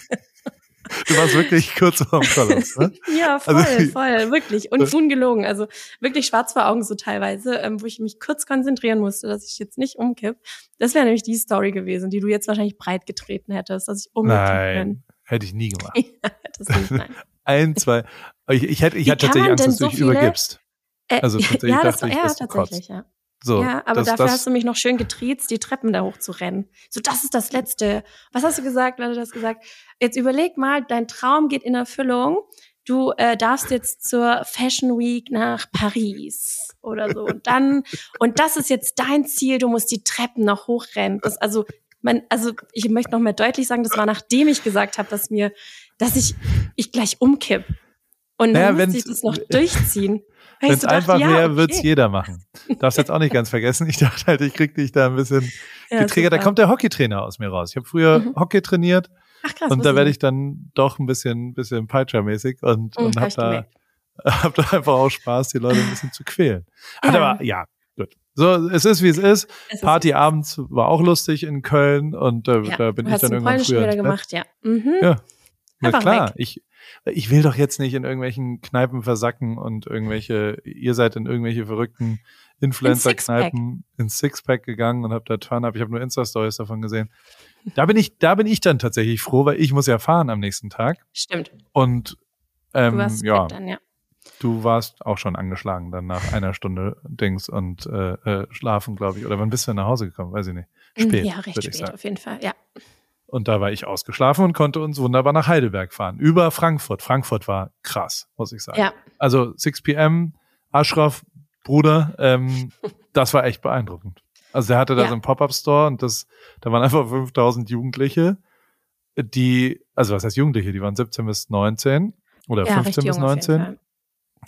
A: Du warst wirklich kurz vor dem Kollaps, ne?
B: ja, voll, also, voll, wirklich. Und ungelogen. Also wirklich schwarz vor Augen so teilweise, ähm, wo ich mich kurz konzentrieren musste, dass ich jetzt nicht umkipp. Das wäre nämlich die Story gewesen, die du jetzt wahrscheinlich breit getreten hättest, dass ich umkippen
A: Nein, hätte ich nie gemacht. (laughs) ja, das nicht, nein ein, zwei. Ich, ich hätte, ich hatte tatsächlich Angst, dass du dich übergibst.
B: Äh, also (laughs) tatsächlich ja, das, dachte ich, ja, tatsächlich, ja. So, ja, aber das, dafür das, hast du mich noch schön getriezt, die Treppen da hoch zu rennen. So, das ist das Letzte. Was hast du gesagt? Wer hat das gesagt? Jetzt überleg mal, dein Traum geht in Erfüllung. Du äh, darfst jetzt zur Fashion Week nach Paris oder so. Und dann, (laughs) und das ist jetzt dein Ziel, du musst die Treppen noch hochrennen. Das, also, man, also ich möchte noch mal deutlich sagen, das war nachdem ich gesagt habe, dass mir dass ich, ich gleich umkipp. Und dann naja, muss ich das noch durchziehen.
A: Wenn es einfach ja, wäre, okay. wird's jeder machen. Darfst jetzt auch nicht ganz vergessen. Ich dachte halt, ich krieg dich da ein bisschen ja, getriggert. Da kommt der Hockeytrainer aus mir raus. Ich habe früher mhm. Hockey trainiert. Ach, krass, und da werde ich dann doch ein bisschen, bisschen Peitscher-mäßig und, mhm, und hab da, (laughs) hab da einfach auch Spaß, die Leute ein bisschen zu quälen. Hat ja. aber, ja, gut. So, es ist wie es ist. Ist abends war auch lustig in Köln und äh, ja, da bin ich dann irgendwann früher
B: gemacht, ja. Mhm.
A: Ja, na Einfach klar, weg. ich, ich will doch jetzt nicht in irgendwelchen Kneipen versacken und irgendwelche, ihr seid in irgendwelche verrückten Influencer-Kneipen ins Sixpack gegangen und habt da Turn-Up. Ich habe nur Insta-Stories davon gesehen. Da bin ich, da bin ich dann tatsächlich froh, weil ich muss ja fahren am nächsten Tag.
B: Stimmt.
A: Und ähm, ja, dann, ja, du warst auch schon angeschlagen dann nach einer Stunde Dings und äh, äh, schlafen, glaube ich. Oder wann bist du nach Hause gekommen? Weiß ich nicht. Spät.
B: Ja, recht spät auf jeden Fall, ja.
A: Und da war ich ausgeschlafen und konnte uns wunderbar nach Heidelberg fahren. Über Frankfurt. Frankfurt war krass, muss ich sagen. Ja. Also 6 p.m., Ashraf, Bruder, ähm, (laughs) das war echt beeindruckend. Also der hatte da ja. so einen Pop-Up-Store und das, da waren einfach 5000 Jugendliche, die, also was heißt Jugendliche, die waren 17 bis 19 oder ja, 15 bis 19.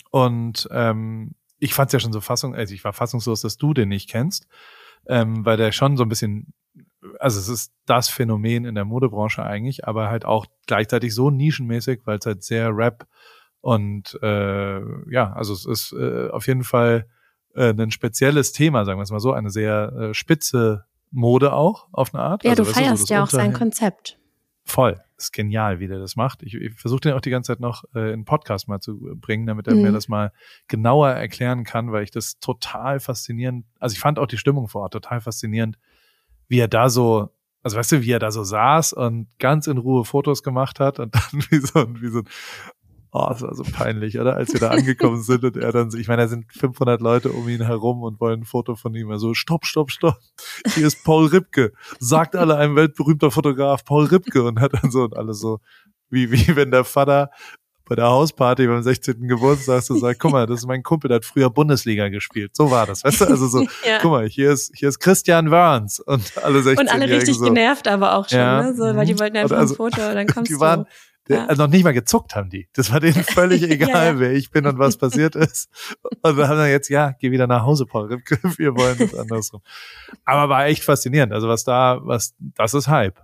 A: Und ähm, ich fand's ja schon so fassung, also ich war fassungslos, dass du den nicht kennst, ähm, weil der schon so ein bisschen also es ist das Phänomen in der Modebranche eigentlich, aber halt auch gleichzeitig so nischenmäßig, weil es halt sehr Rap und äh, ja, also es ist äh, auf jeden Fall äh, ein spezielles Thema, sagen wir es mal so, eine sehr äh, spitze Mode auch auf eine Art.
B: Ja,
A: also,
B: du feierst so ja auch sein Konzept.
A: Voll, ist genial, wie der das macht. Ich, ich versuche den auch die ganze Zeit noch äh, in Podcast mal zu bringen, damit er mhm. mir das mal genauer erklären kann, weil ich das total faszinierend, also ich fand auch die Stimmung vor Ort total faszinierend, wie er da so, also weißt du, wie er da so saß und ganz in Ruhe Fotos gemacht hat und (laughs) dann wie so, wie so ein Oh, es war so peinlich, oder? Als wir da angekommen (laughs) sind und er dann ich meine, da sind 500 Leute um ihn herum und wollen ein Foto von ihm. Also, stopp, stopp, stopp. Hier ist Paul Ripke. Sagt alle ein weltberühmter Fotograf, Paul Ripke. Und hat dann so und alles so, wie, wie wenn der Vater bei der Hausparty beim 16. Geburtstag so sagt, guck mal, das ist mein Kumpel, der hat früher Bundesliga gespielt. So war das, weißt du? Also so, (laughs) ja. guck mal, hier ist, hier ist Christian Wörns und alle 16
B: Und alle richtig
A: so.
B: genervt aber auch schon, ja. ne? so, weil die wollten einfach also, ein Foto, dann (laughs) kommst
A: die waren,
B: du.
A: Ja. Also noch nicht mal gezuckt haben die. Das war denen (laughs) völlig egal, ja, ja. wer ich bin und was passiert ist. Und wir haben dann jetzt, ja, geh wieder nach Hause, Paul Ripke. (laughs) Wir wollen das andersrum. Aber war echt faszinierend. Also was da, was, das ist Hype.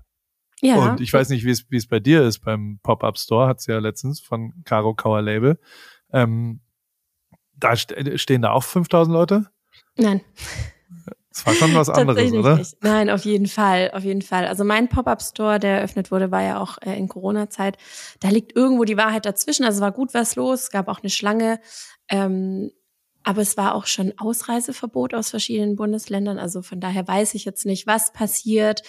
A: Ja. Und ich weiß nicht, wie es, wie es bei dir ist. Beim Pop-Up Store hat's ja letztens von Caro Kauer Label. Ähm, da stehen da auch 5000 Leute?
B: Nein.
A: Das war schon was anderes, oder?
B: Nicht. Nein, auf jeden Fall, auf jeden Fall. Also mein Pop-up-Store, der eröffnet wurde, war ja auch äh, in Corona-Zeit. Da liegt irgendwo die Wahrheit dazwischen. Also war gut was los, es gab auch eine Schlange. Ähm, aber es war auch schon Ausreiseverbot aus verschiedenen Bundesländern. Also von daher weiß ich jetzt nicht, was passiert,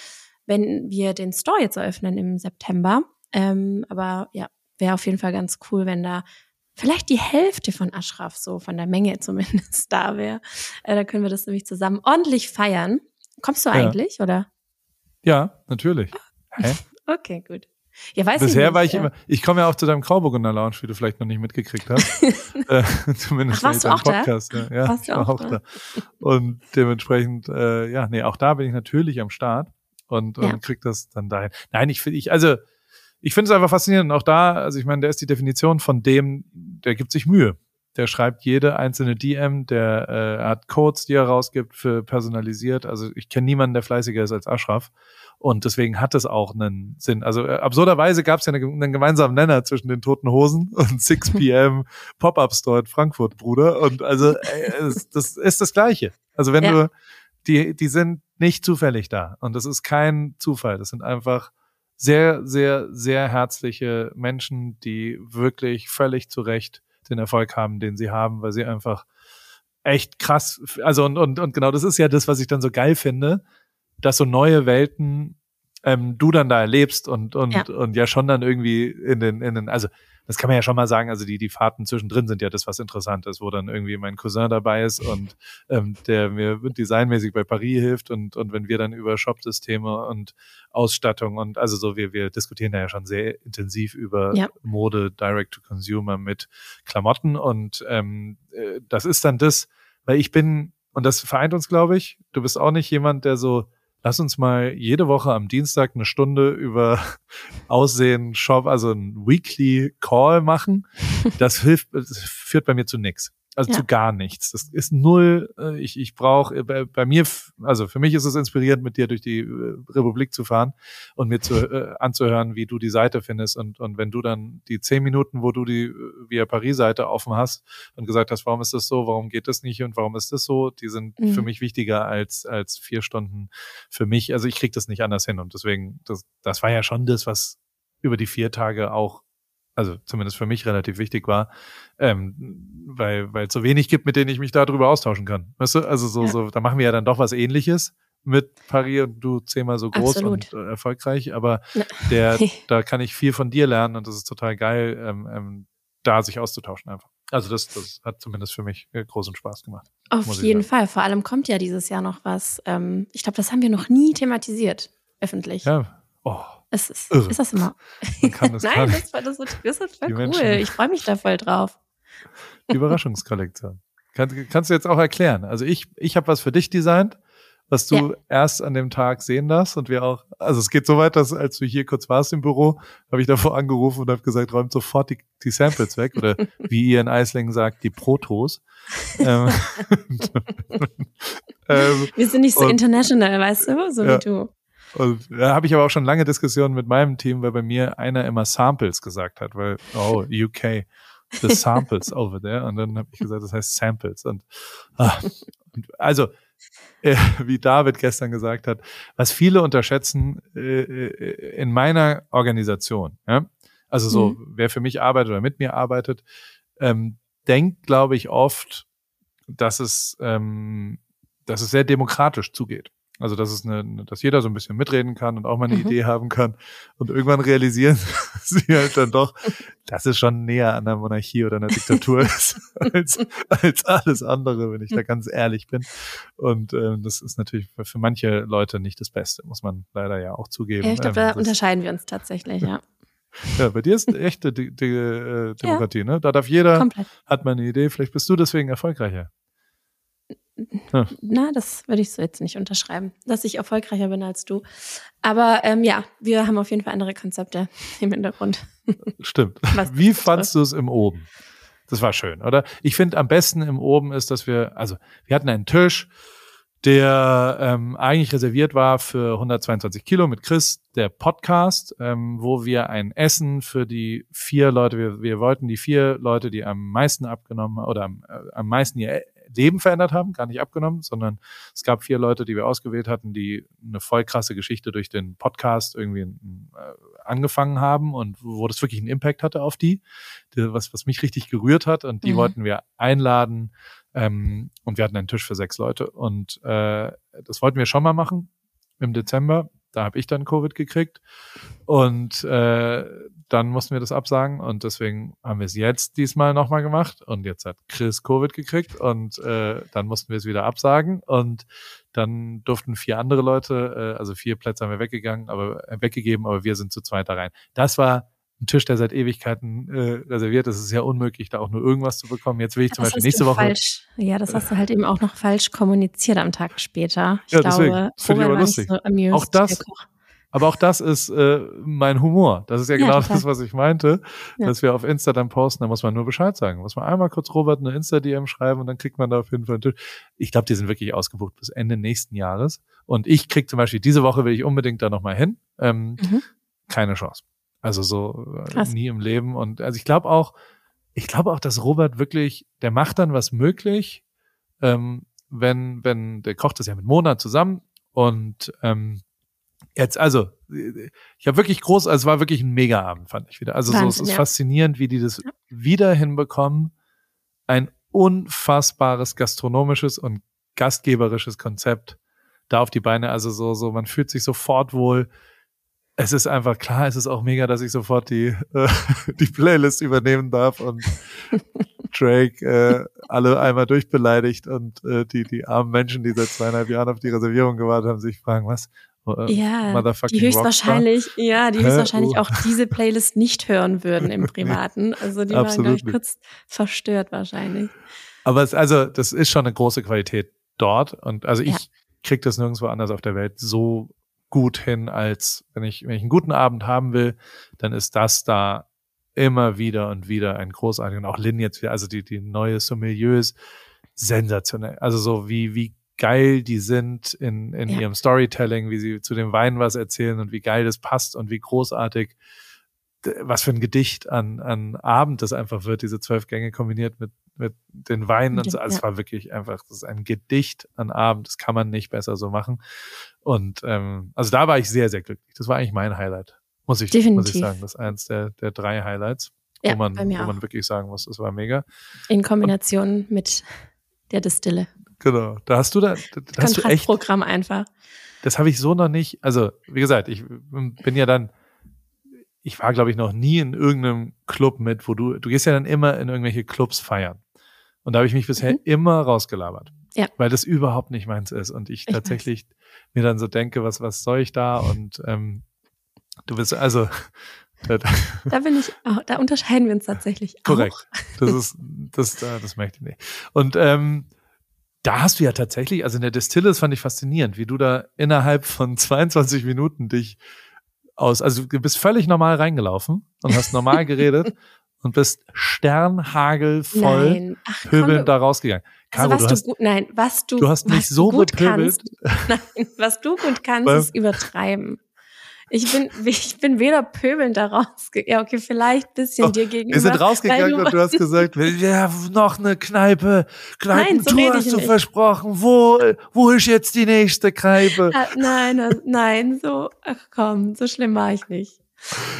B: wenn wir den Store jetzt eröffnen im September. Ähm, aber ja, wäre auf jeden Fall ganz cool, wenn da vielleicht die Hälfte von Ashraf, so von der Menge (laughs) zumindest da wäre. Äh, da können wir das nämlich zusammen ordentlich feiern. Kommst du eigentlich, ja. oder?
A: Ja, natürlich.
B: Hä? (laughs) Okay, gut. Ja, weiß
A: Bisher
B: ich nicht,
A: war ich immer, ich komme ja auch zu deinem Grauburgunder Lounge, wie du vielleicht noch nicht mitgekriegt hast. (laughs) äh, zumindest
B: Ach, warst du auch
A: Podcast.
B: Da?
A: Ja, ja
B: warst
A: ich war auch da. da. Und dementsprechend, äh, ja, nee, auch da bin ich natürlich am Start und, und ja. krieg das dann dahin. Nein, ich finde, ich, also ich finde es einfach faszinierend. Auch da, also ich meine, der ist die Definition von dem, der gibt sich Mühe. Der schreibt jede einzelne DM, der äh, hat Codes, die er rausgibt für personalisiert. Also ich kenne niemanden, der fleißiger ist als Ashraf. Und deswegen hat es auch einen Sinn. Also äh, absurderweise gab es ja eine, einen gemeinsamen Nenner zwischen den Toten Hosen (laughs) und 6 (laughs) PM Pop-Up Store in Frankfurt, Bruder. Und also äh, das ist das Gleiche. Also wenn ja. du, die, die sind nicht zufällig da. Und das ist kein Zufall. Das sind einfach sehr, sehr, sehr herzliche Menschen, die wirklich völlig zu Recht den Erfolg haben, den sie haben, weil sie einfach echt krass, also und, und, und genau das ist ja das, was ich dann so geil finde, dass so neue Welten ähm, du dann da erlebst und, und, ja. und ja schon dann irgendwie in den, in den, also das kann man ja schon mal sagen, also die, die Fahrten zwischendrin sind ja das, was interessant ist, wo dann irgendwie mein Cousin dabei ist und (laughs) ähm, der mir designmäßig bei Paris hilft und, und wenn wir dann über Shopsysteme und Ausstattung und also so, wir, wir diskutieren da ja schon sehr intensiv über ja. Mode, Direct to Consumer mit Klamotten und ähm, äh, das ist dann das, weil ich bin, und das vereint uns, glaube ich, du bist auch nicht jemand, der so lass uns mal jede Woche am Dienstag eine Stunde über (laughs) Aussehen, Shop, also ein Weekly Call machen. (laughs) Das hilft, das führt bei mir zu nichts. Also ja. zu gar nichts. Das ist null. Äh, ich, ich brauche äh, bei, bei, mir, also für mich ist es inspirierend, mit dir durch die äh, Republik zu fahren und mir zu, äh, anzuhören, wie du die Seite findest. Und, und wenn du dann die zehn Minuten, wo du die Via Paris-Seite offen hast und gesagt hast, warum ist das so, warum geht das nicht und warum ist das so, die sind mhm. für mich wichtiger als, als vier Stunden für mich. Also ich krieg das nicht anders hin. Und deswegen, das, das war ja schon das, was über die vier Tage auch also zumindest für mich relativ wichtig war, ähm, weil weil es so wenig gibt, mit denen ich mich darüber austauschen kann. Weißt du, also so ja. so, da machen wir ja dann doch was Ähnliches mit Paris und du zehnmal so groß Absolut. und äh, erfolgreich, aber der (laughs) da kann ich viel von dir lernen und das ist total geil, ähm, ähm, da sich auszutauschen einfach. Also das, das hat zumindest für mich äh, großen Spaß gemacht.
B: Auf jeden Fall. Vor allem kommt ja dieses Jahr noch was. Ähm, ich glaube, das haben wir noch nie thematisiert, öffentlich.
A: Ja. Oh.
B: Es ist, Irre. ist das immer.
A: Das (laughs)
B: Nein, das, war, das, das voll cool. Menschen. Ich freue mich da voll drauf.
A: Die Überraschungskollektion. Kann, kannst du jetzt auch erklären. Also ich, ich habe was für dich designt, was du ja. erst an dem Tag sehen darfst und wir auch, also es geht so weit, dass als du hier kurz warst im Büro, habe ich davor angerufen und habe gesagt, räumt sofort die, die Samples weg oder (laughs) wie ihr in Eislingen sagt, die Protos. ähm, (laughs)
B: ähm, wir sind nicht so international, weißt du, so ja. wie du.
A: Und da habe ich aber auch schon lange Diskussionen mit meinem Team, weil bei mir einer immer Samples gesagt hat, weil, oh, UK, the samples (laughs) over there. Und dann habe ich gesagt, das heißt Samples. Und, ah, also, äh, wie David gestern gesagt hat, was viele unterschätzen äh, äh, in meiner Organisation, ja, also so, mhm. wer für mich arbeitet oder mit mir arbeitet, ähm, denkt, glaube ich, oft, dass es, ähm, dass es sehr demokratisch zugeht. Also dass es eine, dass jeder so ein bisschen mitreden kann und auch mal eine mhm. Idee haben kann. Und irgendwann realisieren (laughs) sie halt dann doch, dass es schon näher an der Monarchie oder einer Diktatur (laughs) ist als, als alles andere, wenn ich da ganz ehrlich bin. Und ähm, das ist natürlich für, für manche Leute nicht das Beste, muss man leider ja auch zugeben.
B: Ja, ich glaube, ähm, da unterscheiden wir uns tatsächlich, ja.
A: Ja, bei dir ist eine echte De De äh, Demokratie, ja. ne? Da darf jeder, Komplett. hat man eine Idee, vielleicht bist du deswegen erfolgreicher.
B: Ja. Na, das würde ich so jetzt nicht unterschreiben, dass ich erfolgreicher bin als du. Aber ähm, ja, wir haben auf jeden Fall andere Konzepte (laughs) im Hintergrund.
A: Stimmt. (laughs) Wie fandst du es im Oben? Das war schön, oder? Ich finde am besten im Oben ist, dass wir, also wir hatten einen Tisch, der ähm, eigentlich reserviert war für 122 Kilo mit Chris, der Podcast, ähm, wo wir ein Essen für die vier Leute, wir, wir wollten die vier Leute, die am meisten abgenommen oder am, äh, am meisten ihr Leben verändert haben, gar nicht abgenommen, sondern es gab vier Leute, die wir ausgewählt hatten, die eine voll krasse Geschichte durch den Podcast irgendwie äh, angefangen haben und wo das wirklich einen Impact hatte auf die, die was, was mich richtig gerührt hat und die mhm. wollten wir einladen ähm, und wir hatten einen Tisch für sechs Leute und äh, das wollten wir schon mal machen im Dezember. Da habe ich dann Covid gekriegt. Und äh, dann mussten wir das absagen. Und deswegen haben wir es jetzt diesmal nochmal gemacht. Und jetzt hat Chris Covid gekriegt. Und äh, dann mussten wir es wieder absagen. Und dann durften vier andere Leute, äh, also vier Plätze haben wir weggegangen, aber äh, weggegeben, aber wir sind zu zweit da rein. Das war ein Tisch, der seit Ewigkeiten äh, reserviert ist. Es ist ja unmöglich, da auch nur irgendwas zu bekommen. Jetzt will ich zum das Beispiel nächste Woche.
B: Falsch. Ja, das hast du halt eben auch noch falsch kommuniziert am Tag später. Ich ja, glaube,
A: finde ich aber lustig. So auch das, aber auch das ist äh, mein Humor. Das ist ja, ja genau total. das, was ich meinte, ja. dass wir auf Insta dann posten. Da muss man nur Bescheid sagen. Muss man einmal kurz Robert eine Insta-DM schreiben und dann kriegt man da auf jeden Fall einen Tisch. Ich glaube, die sind wirklich ausgebucht bis Ende nächsten Jahres. Und ich krieg zum Beispiel diese Woche will ich unbedingt da nochmal hin. Ähm, mhm. Keine Chance. Also so Krass. nie im Leben. Und also ich glaube auch, ich glaube auch, dass Robert wirklich, der macht dann was möglich, ähm, wenn, wenn, der kocht das ja mit Mona zusammen und ähm, jetzt, also, ich habe wirklich groß, also es war wirklich ein Mega-Abend, fand ich wieder. Also Wahnsinn, so, es ist ja. faszinierend, wie die das wieder hinbekommen, ein unfassbares gastronomisches und gastgeberisches Konzept da auf die Beine. Also so, so, man fühlt sich sofort wohl es ist einfach klar, es ist auch mega, dass ich sofort die, äh, (laughs) die Playlist übernehmen darf und (laughs) Drake äh, alle einmal durchbeleidigt und äh, die, die armen Menschen, die seit zweieinhalb Jahren auf die Reservierung gewartet haben, sich fragen, was?
B: Äh, ja, die höchstwahrscheinlich, Rockstar? ja, die höchstwahrscheinlich oh. auch diese Playlist nicht hören würden im (laughs) Privaten. Also die Absolut waren, glaube ich, kurz verstört wahrscheinlich.
A: Aber es, also, das ist schon eine große Qualität dort. Und also ich ja. krieg das nirgendwo anders auf der Welt so gut hin, als wenn ich, wenn ich einen guten Abend haben will, dann ist das da immer wieder und wieder ein großartiger. Und auch Lin jetzt wieder, also die, die neue Sommelier ist sensationell. Also so wie, wie geil die sind in, in ja. ihrem Storytelling, wie sie zu dem Wein was erzählen und wie geil das passt und wie großartig was für ein Gedicht an, an Abend das einfach wird, diese zwölf Gänge kombiniert mit, mit den Weinen und so. Also ja. es war wirklich einfach, das ist ein Gedicht an Abend, das kann man nicht besser so machen. Und ähm, also da war ich sehr, sehr glücklich. Das war eigentlich mein Highlight, muss ich, Definitiv. muss ich sagen. Das ist eins der, der drei Highlights, ja, wo man, wo man wirklich sagen muss, das war mega.
B: In Kombination und, mit der Distille.
A: Genau. Da hast du da, da hast du echt.
B: Programm einfach.
A: Das habe ich so noch nicht. Also, wie gesagt, ich bin ja dann ich war, glaube ich, noch nie in irgendeinem Club mit, wo du, du gehst ja dann immer in irgendwelche Clubs feiern. Und da habe ich mich bisher mhm. immer rausgelabert. Ja. Weil das überhaupt nicht meins ist. Und ich, ich tatsächlich weiß. mir dann so denke, was, was soll ich da? Und ähm, du bist also. (laughs)
B: da bin ich auch, da unterscheiden wir uns tatsächlich.
A: Korrekt.
B: Auch.
A: Das ist, das, das möchte ich nicht. Und ähm, da hast du ja tatsächlich, also in der Distille, das fand ich faszinierend, wie du da innerhalb von (laughs) 22 Minuten dich aus. Also du bist völlig normal reingelaufen und hast normal geredet (laughs) und bist sternhagelvoll nein. Ach, pöbelnd da rausgegangen.
B: Caro, also was du, hast, gut, nein, was du,
A: du hast mich so gut bepöbelt.
B: Kannst, (laughs) nein, was du gut kannst, ist übertreiben. Ich bin, ich bin weder pöbelnd da rausgegangen. Ja, okay, vielleicht bisschen oh, dir gegenüber.
A: Wir sind rausgegangen und du hast gesagt, ja, noch eine Kneipe. Kneipentour nein, so hast du nicht. versprochen. Wo, wo ist jetzt die nächste Kneipe?
B: Ah, nein, nein, so, ach komm, so schlimm war ich nicht.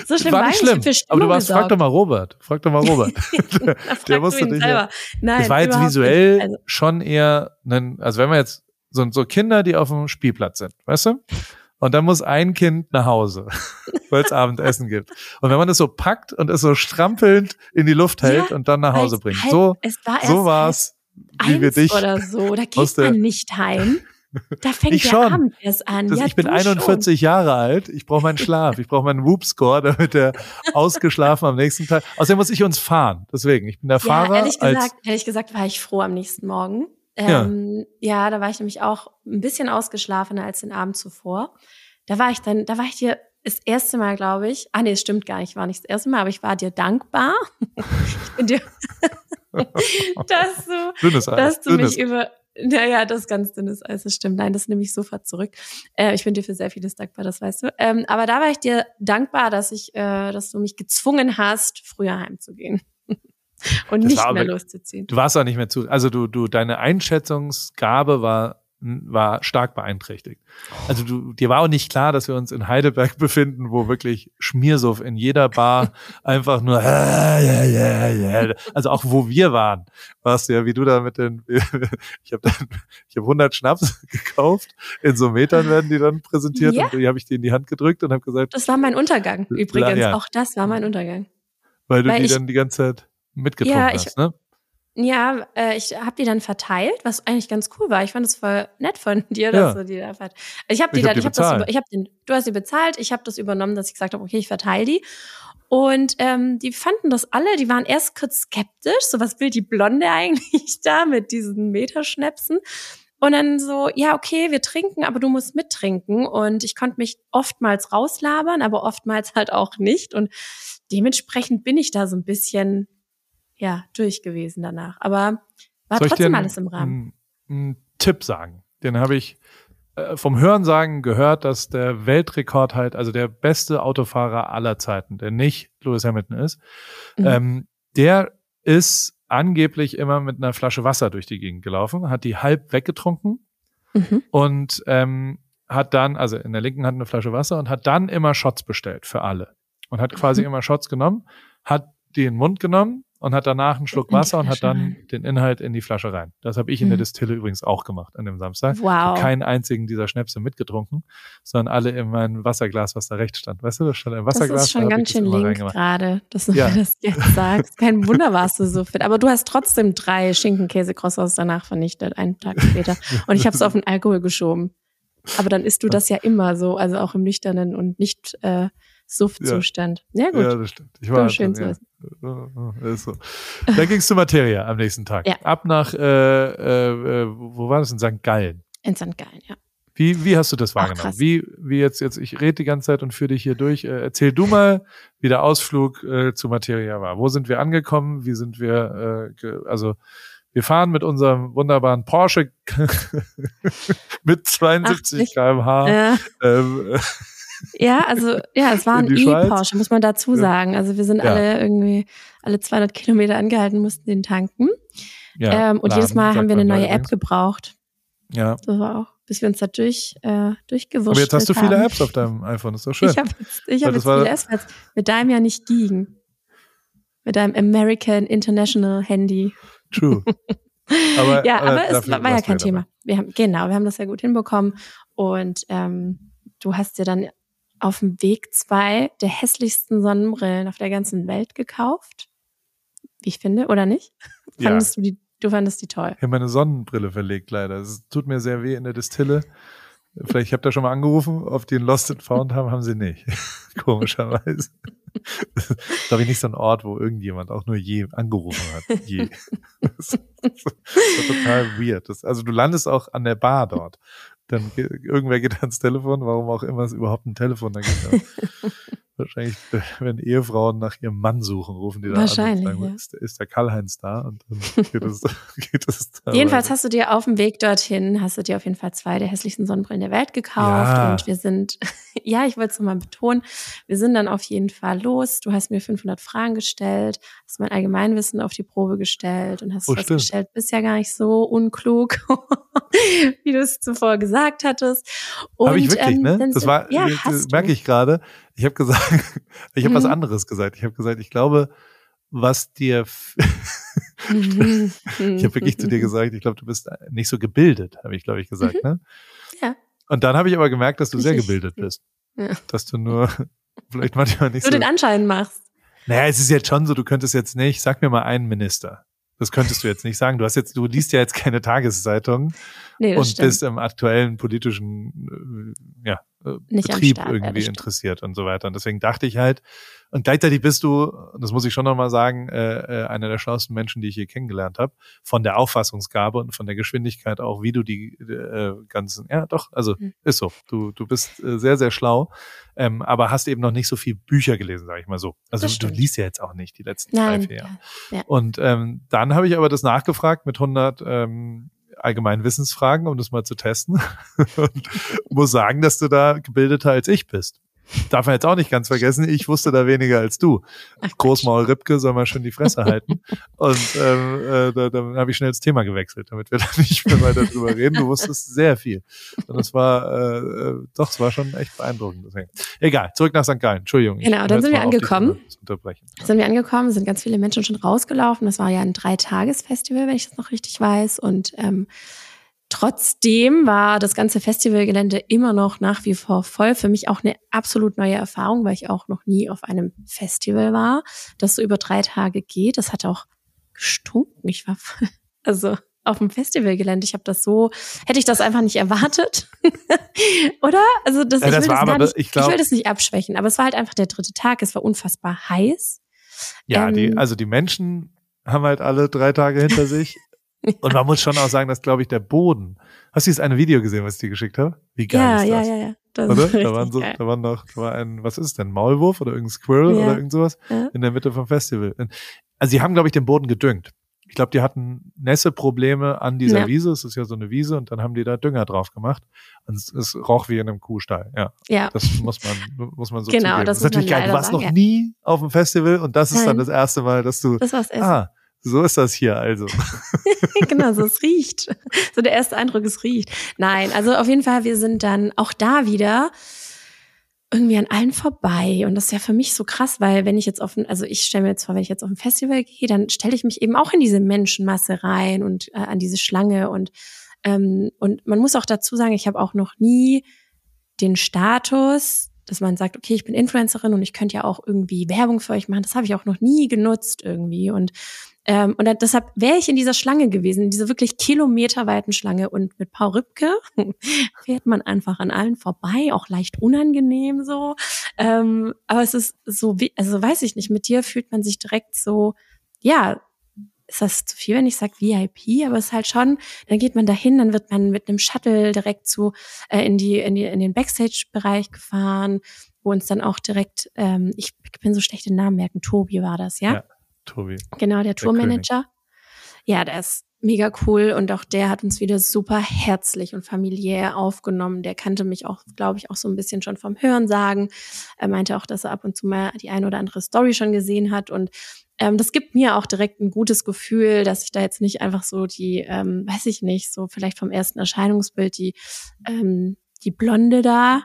B: So schlimm
A: war, nicht schlimm. Aber du warst, frag doch mal Robert. Frag doch mal Robert. (laughs) (laughs) der,
B: der musste dich. Ja,
A: Nein, das war jetzt visuell also. schon eher, ein, also wenn man jetzt so, so Kinder, die auf dem Spielplatz sind, weißt du? Und dann muss ein Kind nach Hause, (laughs) weil es Abendessen gibt. Und wenn man das so packt und es so strampelnd in die Luft hält
B: Ja,
A: und dann nach Hause bringt.
B: halt,
A: So,
B: es war
A: so war's, wie wir dich.
B: oder so. Da geht man nicht heim. Da fängt
A: Ich
B: der
A: schon.
B: Abend erst an.
A: Das,
B: ja,
A: ich bin
B: du
A: 41 Jahre alt. Ich brauche meinen Schlaf. Ich brauche meinen Whoop-Score, damit der ausgeschlafen am nächsten Tag. Außerdem muss ich uns fahren. Deswegen, ich bin der
B: Schon. Ja,
A: Fahrer.
B: ehrlich gesagt, ehrlich gesagt war ich froh am nächsten Morgen.
A: Ja.
B: Ähm, ja. da war ich nämlich auch ein bisschen ausgeschlafener als den Abend zuvor. Da war ich dann, da war ich dir das erste Mal, glaube ich. Ah nee, es stimmt gar nicht, ich war nicht das erste Mal, aber ich war dir dankbar. (laughs) ich bin dir, (laughs) (laughs) dass du
A: dünnes Eis.
B: dass du
A: dünnes
B: mich über, naja, das ist ganz dünnes Eis, das stimmt. Nein, das nehme ich sofort zurück. Äh, ich bin dir für sehr vieles dankbar, das weißt du. Ähm, aber da war ich dir dankbar, dass ich, äh, dass du mich gezwungen hast, früher heimzugehen. (laughs) Und
A: Das
B: nicht mehr
A: aber-
B: loszuziehen.
A: Du warst auch nicht mehr zu. Also du, du, deine Einschätzungsgabe war, war stark beeinträchtigt. Also du, dir war auch nicht klar, dass wir uns in Heidelberg (laughs) befinden, wo wirklich Schmiersuff in jeder Bar (laughs) einfach nur, äh, ja, ja, ja. also auch wo wir waren, warst du ja, wie du da mit den, (laughs) ich habe dann, ich habe 100 Schnaps gekauft, in so Metern werden die dann präsentiert
B: Ja.
A: und die habe ich dir in die Hand gedrückt und habe gesagt,
B: Das war mein Untergang übrigens.
A: ja.
B: Auch das war mein Untergang.
A: weil du
B: Weil
A: die
B: ich-
A: dann die ganze Zeit mitgetrunken
B: Ja, ich-
A: hast, ne?
B: Ja, äh, ich habe die dann verteilt, was eigentlich ganz cool war. Ich fand es voll nett von (laughs) dir, dass
A: Ja.
B: du die da verteilt. Also ich habe die
A: Ich hab
B: dann,
A: die
B: ich habe das, über, ich habe den, du hast sie bezahlt, ich habe das übernommen, dass ich gesagt habe, okay, ich verteile die. Und ähm, die fanden das alle, die waren erst kurz skeptisch, so was will die Blonde (laughs) eigentlich da mit diesen Meterschnäpsen? Und dann so, ja, okay, wir trinken, aber du musst mittrinken. Und ich konnte mich oftmals rauslabern, aber oftmals (laughs) halt auch nicht. Und dementsprechend bin ich da so ein bisschen, ja, durch gewesen danach. Aber war
A: Soll
B: trotzdem alles im Rahmen.
A: Einen Tipp sagen. Den habe ich äh, vom Hörensagen gehört, dass der Weltrekord halt, also der beste Autofahrer aller Zeiten, der nicht Lewis Hamilton ist,
B: Mhm.
A: ähm, der ist angeblich immer mit einer Flasche Wasser durch die Gegend gelaufen, hat die halb weggetrunken
B: Mhm.
A: und ähm, hat dann, also in der linken Hand eine Flasche Wasser und hat dann immer Shots bestellt für alle. Und hat quasi
B: Mhm.
A: immer Shots genommen, hat die in den Mund genommen und hat danach einen Schluck Wasser und hat dann den Inhalt in die Flasche rein. Das habe ich in der
B: Mhm.
A: Distille übrigens auch gemacht an dem Samstag.
B: Wow.
A: keinen einzigen dieser Schnäpse mitgetrunken, sondern alle in mein Wasserglas, was da rechts stand. Weißt du, da stand ein
B: Das
A: Wasserglas.
B: ist schon
A: da
B: ganz
A: das
B: schön link gerade, dass du
A: Ja.
B: mir das jetzt sagst. Kein Wunder warst du so fit. Aber du hast trotzdem drei Schinken-Käse-Croissants danach vernichtet, einen Tag später. Und ich habe es auf den Alkohol geschoben. Aber dann isst du das ja immer so, also auch im nüchternen und nicht äh, Suff-Zustand. Ja. gut.
A: Ja, das stimmt. Ich
B: So
A: war
B: schön
A: dann,
B: zu
A: ja. Ist so. Dann ging es zu Materia am nächsten Tag.
B: Ja.
A: Ab nach, äh, äh, äh, wo war das? In St. Gallen.
B: In St. Gallen, ja.
A: Wie, wie hast du das
B: Ach,
A: wahrgenommen?
B: krass.
A: Wie, wie jetzt, jetzt, ich rede die ganze Zeit und führe dich hier durch. Äh, erzähl du mal, wie der Ausflug äh, zu Materia war. Wo sind wir angekommen? Wie sind wir, äh, also wir fahren mit unserem wunderbaren Porsche (laughs) mit 72
B: 80.
A: km/h.
B: Äh,
A: Ähm, äh,
B: Ja, also ja, es war
A: In
B: ein? E-Porsche, muss man dazu sagen. Also wir sind
A: Ja.
B: alle irgendwie alle 200 Kilometer angehalten, mussten den tanken.
A: ja,
B: ähm, und
A: Laden,
B: jedes Mal haben wir eine neue App gebraucht.
A: Ja.
B: Das war auch, bis wir uns da durch, äh, durchgewurschtelt
A: Aber jetzt hast du viele
B: haben.
A: Apps auf deinem iPhone, ist doch schön.
B: Ich habe jetzt, ich hab
A: das
B: jetzt viele Apps, weil es mit deinem ja nicht ging. Mit deinem American International Handy.
A: True. (laughs) Aber,
B: ja, aber, es
A: dafür
B: war, war ja kein
A: dabei.
B: Thema. Wir haben, genau, wir haben das ja gut hinbekommen. Und ähm, du hast dir dann auf dem Weg zwei der hässlichsten Sonnenbrillen auf der ganzen Welt gekauft. Wie ich finde, oder nicht? (laughs)
A: Ja.
B: Fandest du die, du fandest die toll.
A: Ich habe meine Sonnenbrille verlegt, leider. Es tut mir sehr weh in der Distille. Vielleicht, ich habe da schon mal angerufen, ob die einen Lost and Found haben, haben sie nicht. (laughs) Komischerweise. Das ist, glaube ich, nicht so ein Ort, wo irgendjemand auch nur je angerufen hat. Je. (laughs) Das ist, das ist total weird. Das, also du landest auch an der Bar dort. Dann ge- irgendwer geht (laughs) ans Telefon, warum auch immer es überhaupt ein Telefon da gibt. (laughs) Wahrscheinlich, (laughs) wenn Ehefrauen nach ihrem Mann suchen, rufen die da
B: Wahrscheinlich,
A: an sagen,
B: ja.
A: ist, ist der Karl-Heinz da? Und dann (laughs) geht es, geht es da
B: Jedenfalls
A: weiter.
B: hast du dir auf dem Weg dorthin, hast du dir auf jeden Fall zwei der hässlichsten Sonnenbrillen der Welt gekauft.
A: Ja.
B: Und wir sind, (laughs) ja, ich wollte es nochmal betonen, wir sind dann auf jeden Fall los. Du hast mir 500 Fragen gestellt, hast mein Allgemeinwissen auf die Probe gestellt und hast
A: Oh,
B: festgestellt, bist ja gar nicht so unklug, wie du es zuvor gesagt hattest. Und,
A: Habe ich wirklich,
B: ähm,
A: ne? Das war,
B: ja,
A: das merke ich gerade. Ich habe gesagt, (laughs) ich habe was
B: Mhm.
A: anderes gesagt. Ich habe gesagt, ich glaube, was dir, f- (laughs) ich habe wirklich zu dir gesagt, ich glaube, du bist nicht so gebildet, habe ich, glaube ich, gesagt. Mhm. Ne?
B: Ja.
A: Und dann habe ich aber gemerkt, dass du sehr gebildet bist. Ja. Dass du nur (laughs) vielleicht manchmal nicht
B: du
A: so.
B: Du den Anschein machst.
A: Naja, es ist jetzt schon so, du könntest jetzt nicht, sag mir mal einen Minister. Das könntest du jetzt nicht sagen. Du hast jetzt, du liest ja jetzt keine Tageszeitung
B: nee,
A: und
B: stimmt.
A: bist im aktuellen politischen äh, ja,
B: nicht
A: Betrieb
B: Start,
A: irgendwie
B: ja,
A: interessiert und so weiter. Und deswegen dachte ich halt, und gleichzeitig bist du, das muss ich schon nochmal sagen, äh, äh, einer der schlauesten Menschen, die ich je kennengelernt habe, von der Auffassungsgabe und von der Geschwindigkeit auch, wie du die äh, ganzen, ja doch, also mhm. ist so. Du, du bist äh, sehr, sehr schlau, ähm, aber hast eben noch nicht so viel Bücher gelesen, sage ich mal so. Also du liest ja jetzt auch nicht die letzten
B: Nein,
A: drei, vier Jahre.
B: Ja, ja.
A: Und ähm, dann habe ich aber das nachgefragt mit 100 ähm, allgemeinen Wissensfragen, um das mal zu testen. (laughs) und muss sagen, dass du da gebildeter als ich bist. Darf man jetzt auch nicht ganz vergessen, ich wusste da weniger als du.
B: Ach,
A: Großmaul Ripke soll mal schön die Fresse halten. Und ähm, äh, da, dann habe ich schnell das Thema gewechselt, damit wir da nicht mehr weiter drüber reden. Du wusstest sehr viel. Und das war äh, äh doch, es war schon echt beeindruckend. Deswegen. Egal, zurück nach St. Gallen. Entschuldigung.
B: Genau, dann sind wir angekommen.
A: Unterbrechen.
B: Sind wir angekommen, sind ganz viele Menschen schon rausgelaufen. Das war ja ein Dreitages-Festival, wenn ich das noch richtig weiß. Und ähm, Trotzdem war das ganze Festivalgelände immer noch nach wie vor voll. Für mich auch eine absolut neue Erfahrung, weil ich auch noch nie auf einem Festival war, das so über drei Tage geht. Das hat auch gestunken. Ich war (laughs) also auf dem Festivalgelände. Ich habe das so, hätte ich das einfach nicht erwartet, (laughs) oder? Also das,
A: ja,
B: ich,
A: das
B: will das
A: aber,
B: nicht,
A: ich, glaub,
B: ich will das nicht abschwächen, aber es war halt einfach der dritte Tag. Es war unfassbar heiß.
A: Ja,
B: Ähm,
A: die, also die Menschen haben halt alle drei Tage hinter sich. (laughs) Und man muss schon auch sagen, dass, glaube ich, der Boden. Hast du dieses eine Video gesehen, was ich dir geschickt habe? Wie geil
B: ja,
A: ist
B: ja,
A: das?
B: ja, ja. Das
A: Oder?
B: ist
A: Da waren so,
B: geil.
A: da waren noch, da war ein, was ist denn? Maulwurf oder irgendein Squirrel
B: Ja.
A: oder irgend sowas
B: Ja.
A: in der Mitte vom Festival. Also sie haben, glaube ich, den Boden gedüngt. Ich glaube, die hatten Nässeprobleme an dieser
B: Ja.
A: Wiese. Es ist ja so eine Wiese und dann haben die da Dünger drauf gemacht. Und es, es roch wie in einem Kuhstall. Ja,
B: Ja,
A: das muss man, muss man so
B: Genau,
A: zugeben.
B: das
A: ist
B: muss man
A: natürlich geil. Du warst
B: sagen,
A: noch
B: ja.
A: nie auf dem Festival und das ist dann
B: Nein.
A: das erste Mal, dass du,
B: das war's Essen.
A: ah, so ist das hier also. (laughs) (laughs)
B: genau, so es riecht. So der erste Eindruck, es riecht. Nein, also auf jeden Fall, wir sind dann auch da wieder irgendwie an allen vorbei. Und das ist ja für mich so krass, weil wenn ich jetzt auf ein, also ich stelle mir jetzt vor, wenn ich jetzt auf ein Festival gehe, dann stelle ich mich eben auch in diese Menschenmasse rein und äh, an diese Schlange und ähm, und man muss auch dazu sagen, ich habe auch noch nie den Status, dass man sagt, okay, ich bin Influencerin und ich könnte ja auch irgendwie Werbung für euch machen. Das habe ich auch noch nie genutzt irgendwie und ähm, und dann, deshalb wäre ich in dieser Schlange gewesen, in dieser wirklich kilometerweiten Schlange. Und mit Paul Rübke (laughs) fährt man einfach an allen vorbei, auch leicht unangenehm so. Ähm, aber es ist so, wie, also weiß ich nicht, mit dir fühlt man sich direkt so, ja, ist das zu viel, wenn ich sage VIP, aber es ist halt schon, dann geht man dahin, dann wird man mit einem Shuttle direkt zu äh, in die in die in den Backstage-Bereich gefahren, wo uns dann auch direkt, ähm, ich bin so schlecht den Namen merken, Tobi war das, ja?
A: Ja. Tobi.
B: Genau, der Tourmanager. Ja, der ist mega cool und auch der hat uns wieder super herzlich und familiär aufgenommen. Der kannte mich auch, glaube ich, auch so ein bisschen schon vom Hören sagen. Er meinte auch, dass er ab und zu mal die eine oder andere Story schon gesehen hat und ähm, das gibt mir auch direkt ein gutes Gefühl, dass ich da jetzt nicht einfach so die, ähm, weiß ich nicht, so vielleicht vom ersten Erscheinungsbild die ähm, die Blonde da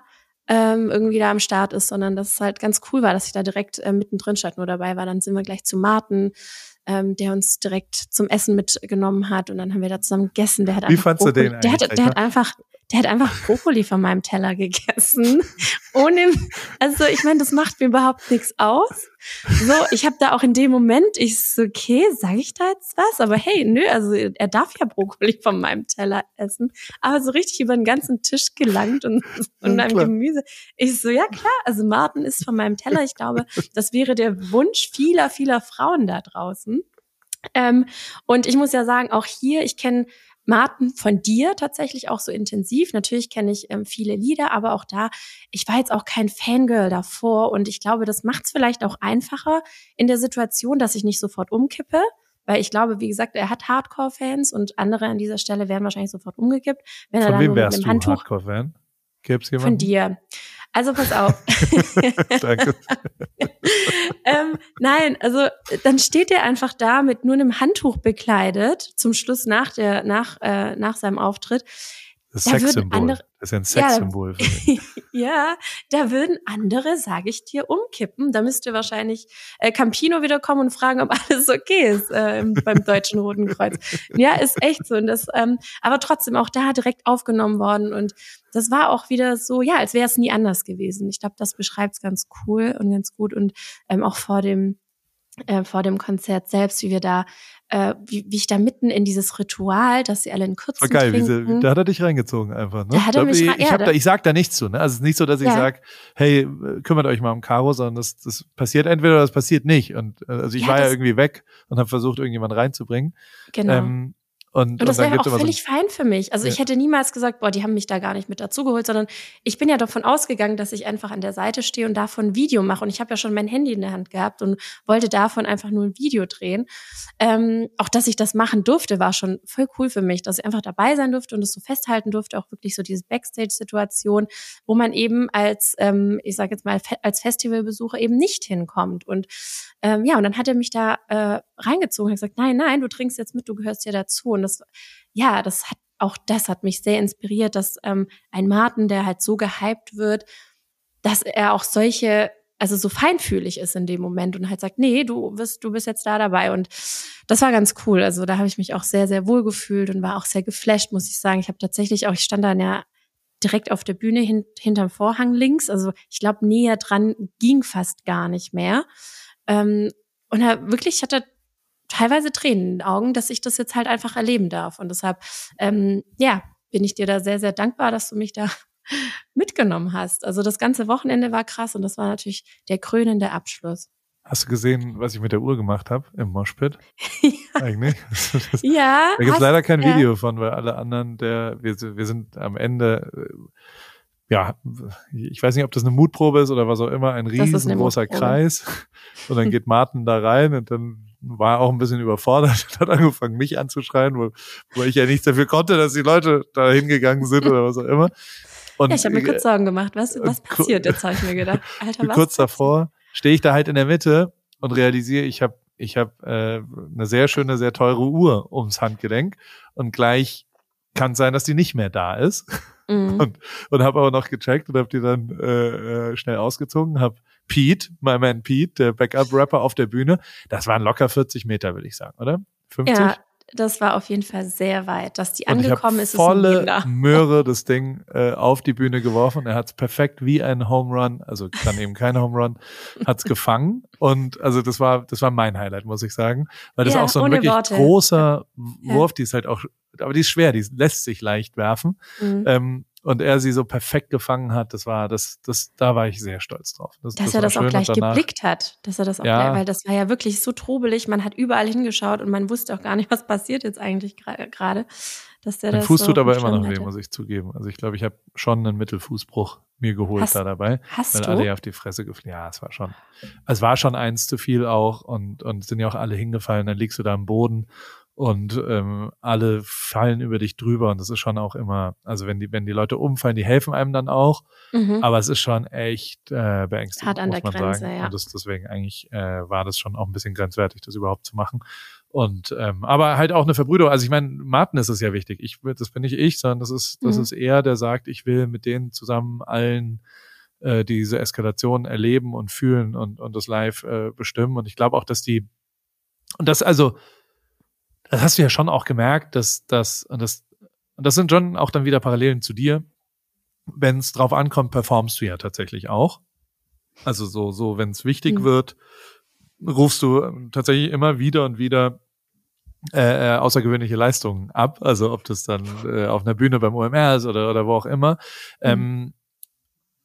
B: ähm, irgendwie da am Start ist, sondern dass es halt ganz cool war, dass ich da direkt äh, mittendrin statt nur dabei war. Dann sind wir gleich zu Martin, ähm, der uns direkt zum Essen mitgenommen hat und dann haben wir da zusammen gegessen. Der hat
A: Wie fandst du den
B: Der hat, der hat
A: ne?
B: einfach, der hat einfach Brokkoli von meinem Teller gegessen. Ohne, also ich meine, das macht mir überhaupt nichts aus. So, ich habe da auch in dem Moment, ich so, okay, sage ich da jetzt was? Aber hey, nö, also er darf ja Brokkoli von meinem Teller essen. Aber so richtig über den ganzen Tisch gelangt und, und
A: Ja,
B: am
A: klar.
B: Gemüse. Ich so, ja klar, also Martin ist von meinem Teller. Ich glaube, das wäre der Wunsch vieler, vieler Frauen da draußen. Ähm, und ich muss ja sagen, auch hier, ich kenne Martin von dir tatsächlich auch so intensiv. Natürlich kenne ich ähm, viele Lieder, aber auch da, ich war jetzt auch kein Fangirl davor und ich glaube, das macht es vielleicht auch einfacher in der Situation, dass ich nicht sofort umkippe. Weil ich glaube, wie gesagt, er hat Hardcore-Fans und andere an dieser Stelle wären wahrscheinlich sofort umgekippt, wenn er
A: Von
B: dann
A: wem wärst du
B: Handtuch
A: Hardcore-Fan? Gäb's
B: von
A: jemanden?
B: dir. Also pass auf. (laughs)
A: Danke. (laughs)
B: ähm, nein, also dann steht er einfach da mit nur einem Handtuch bekleidet, zum Schluss nach der, nach, äh, nach seinem Auftritt.
A: Das Sexsymbol. Das ist ja ein Sexsymbol
B: ja, für mich. (laughs) ja, da würden andere, sage ich dir, umkippen. Da müsste wahrscheinlich äh, Campino wieder kommen und fragen, ob alles okay ist äh, beim Deutschen Roten Kreuz. Ja, ist echt so. Und das, ähm, aber trotzdem auch da direkt aufgenommen worden. Und das war auch wieder so, ja, als wäre es nie anders gewesen. Ich glaube, das beschreibt es ganz cool und ganz gut. Und ähm, auch vor dem äh, vor dem Konzert selbst, wie wir da, äh, wie, wie ich da mitten in dieses Ritual, dass sie alle in Kürzen
A: geil,
B: trinken.
A: Wie, da hat er dich reingezogen einfach. Ne?
B: Da hat er mich
A: ich, ich,
B: ja,
A: da, ich sag da nichts zu. Ne? Also es ist nicht so, dass ich
B: Ja.
A: sag, hey, kümmert euch mal um Caro, sondern das, das passiert entweder oder das passiert nicht. Und äh, also ich
B: Ja,
A: war ja irgendwie weg und habe versucht, irgendjemanden reinzubringen.
B: Genau.
A: Ähm, und,
B: Und das wäre auch
A: immer so
B: völlig fein für mich. Also ich
A: Ja.
B: hätte niemals gesagt, boah, die haben mich da gar nicht mit dazugeholt, sondern ich bin ja davon ausgegangen, dass ich einfach an der Seite stehe und davon ein Video mache. Und ich habe ja schon mein Handy in der Hand gehabt und wollte davon einfach nur ein Video drehen. Ähm, auch dass ich das machen durfte, war schon voll cool für mich, dass ich einfach dabei sein durfte und es so festhalten durfte, auch wirklich so diese Backstage-Situation, wo man eben als, ähm, ich sage jetzt mal, als Festivalbesucher eben nicht hinkommt. Und ähm, ja, und dann hat er mich da äh, reingezogen und hat gesagt, nein, nein, du trinkst jetzt mit, du gehörst ja dazu. Und das, ja, das hat auch das hat mich sehr inspiriert, dass ähm, ein Martin, der halt so gehypt wird, dass er auch solche, also so feinfühlig ist in dem Moment und halt sagt, nee, du bist, du bist jetzt da dabei. Und das war ganz cool. Also da habe ich mich auch sehr, sehr wohl gefühlt und war auch sehr geflasht, muss ich sagen. Ich habe tatsächlich auch, ich stand dann ja direkt auf der Bühne hin, hinterm Vorhang links. Also ich glaube, näher dran ging fast gar nicht mehr. Ähm, und er wirklich, ich hatte teilweise Tränen in den Augen, dass ich das jetzt halt einfach erleben darf. Und deshalb, ähm, ja, bin ich dir da sehr, sehr dankbar, dass du mich da (laughs) mitgenommen hast. Also das ganze Wochenende war krass und das war natürlich der krönende Abschluss.
A: Hast du gesehen, was ich mit der Uhr gemacht habe im Moshpit? (laughs) Eigentlich. (laughs) Das,
B: ja.
A: da gibt's
B: hast-
A: leider kein
B: ja.
A: Video von, weil alle anderen, der, wir, sind- wir sind am Ende, äh, ja, ich weiß nicht, ob das eine Mutprobe ist oder was auch immer, ein riesengroßer. Kreis. Und dann geht Martin da rein und dann war auch ein bisschen überfordert und (laughs) hat angefangen, mich anzuschreien, wo, wo ich ja nichts dafür konnte, dass die Leute da hingegangen sind oder was auch immer. Und
B: Ja, ich habe mir kurz Sorgen gemacht. Was, was
A: ku-
B: passiert jetzt, habe ich mir gedacht. (laughs) Alter, was?
A: kurz davor stehe ich da halt in der Mitte und realisiere, ich habe ich hab, äh, eine sehr schöne, sehr teure Uhr ums Handgelenk und gleich kann sein, dass die nicht mehr da ist.
B: Mhm. (laughs)
A: Und, und habe aber noch gecheckt und habe die dann äh, äh, schnell ausgezogen, habe Pete, my man Pete, der Backup-Rapper auf der Bühne, das waren locker 40 Meter, würde ich sagen, oder? 50?
B: Ja, das war auf jeden Fall sehr weit. Dass die angekommen ist, ist ein
A: volle. (laughs) Möhre das Ding äh, auf die Bühne geworfen. Er hat es perfekt wie ein Home Run, also dann eben kein Home Run, (laughs) hat es gefangen. Und also das war das war mein Highlight, muss ich sagen, weil das
B: Ja,
A: auch so ein wirklich
B: Worte.
A: großer
B: Ja.
A: Wurf, die ist halt auch, aber die ist schwer, die lässt sich leicht werfen.
B: Mhm.
A: Ähm, und er sie so perfekt gefangen hat, das war das, das, da war ich sehr stolz drauf. Das,
B: dass
A: das
B: er das auch gleich
A: danach,
B: geblickt hat, dass er das auch
A: Ja.
B: gleich, weil das war ja wirklich so trubelig, man hat überall hingeschaut und man wusste auch gar nicht, was passiert jetzt eigentlich gerade, dass der
A: Mein
B: das
A: Fuß
B: so
A: tut aber immer noch weh, muss ich zugeben. Also ich glaube, ich habe schon einen Mittelfußbruch mir geholt
B: Hast-
A: da dabei.
B: Hast
A: weil
B: du?
A: alle ja auf die Fresse geflogen. Ja, es war schon, es war schon eins zu viel auch und und sind ja auch alle hingefallen. Dann liegst du da am Boden und ähm, alle fallen über dich drüber und das ist schon auch immer, also wenn die wenn die Leute umfallen, die helfen einem dann auch,
B: Mhm.
A: aber es ist schon echt äh, beängstigend,
B: Hart an
A: muss
B: der
A: man
B: Grenze,
A: sagen.
B: ja.
A: Und das, deswegen eigentlich äh, war das schon auch ein bisschen grenzwertig, das überhaupt zu machen. Und ähm, aber halt auch eine Verbrüderung. Also ich meine, Martin ist es ja wichtig. Ich das bin nicht ich, sondern das ist das
B: Mhm.
A: ist er, der sagt, ich will mit denen zusammen allen äh, diese Eskalation erleben und fühlen und und das live äh, bestimmen. Und ich glaube auch, dass die und das also das hast du ja schon auch gemerkt, dass das und das und das sind schon auch dann wieder Parallelen zu dir. Wenn es drauf ankommt, performst du ja tatsächlich auch. Also so so, wenn es wichtig
B: Mhm.
A: wird, rufst du ähm, tatsächlich immer wieder und wieder äh, äh, außergewöhnliche Leistungen ab. Also ob das dann äh, auf einer Bühne beim OMR ist oder, oder wo auch immer. Ähm,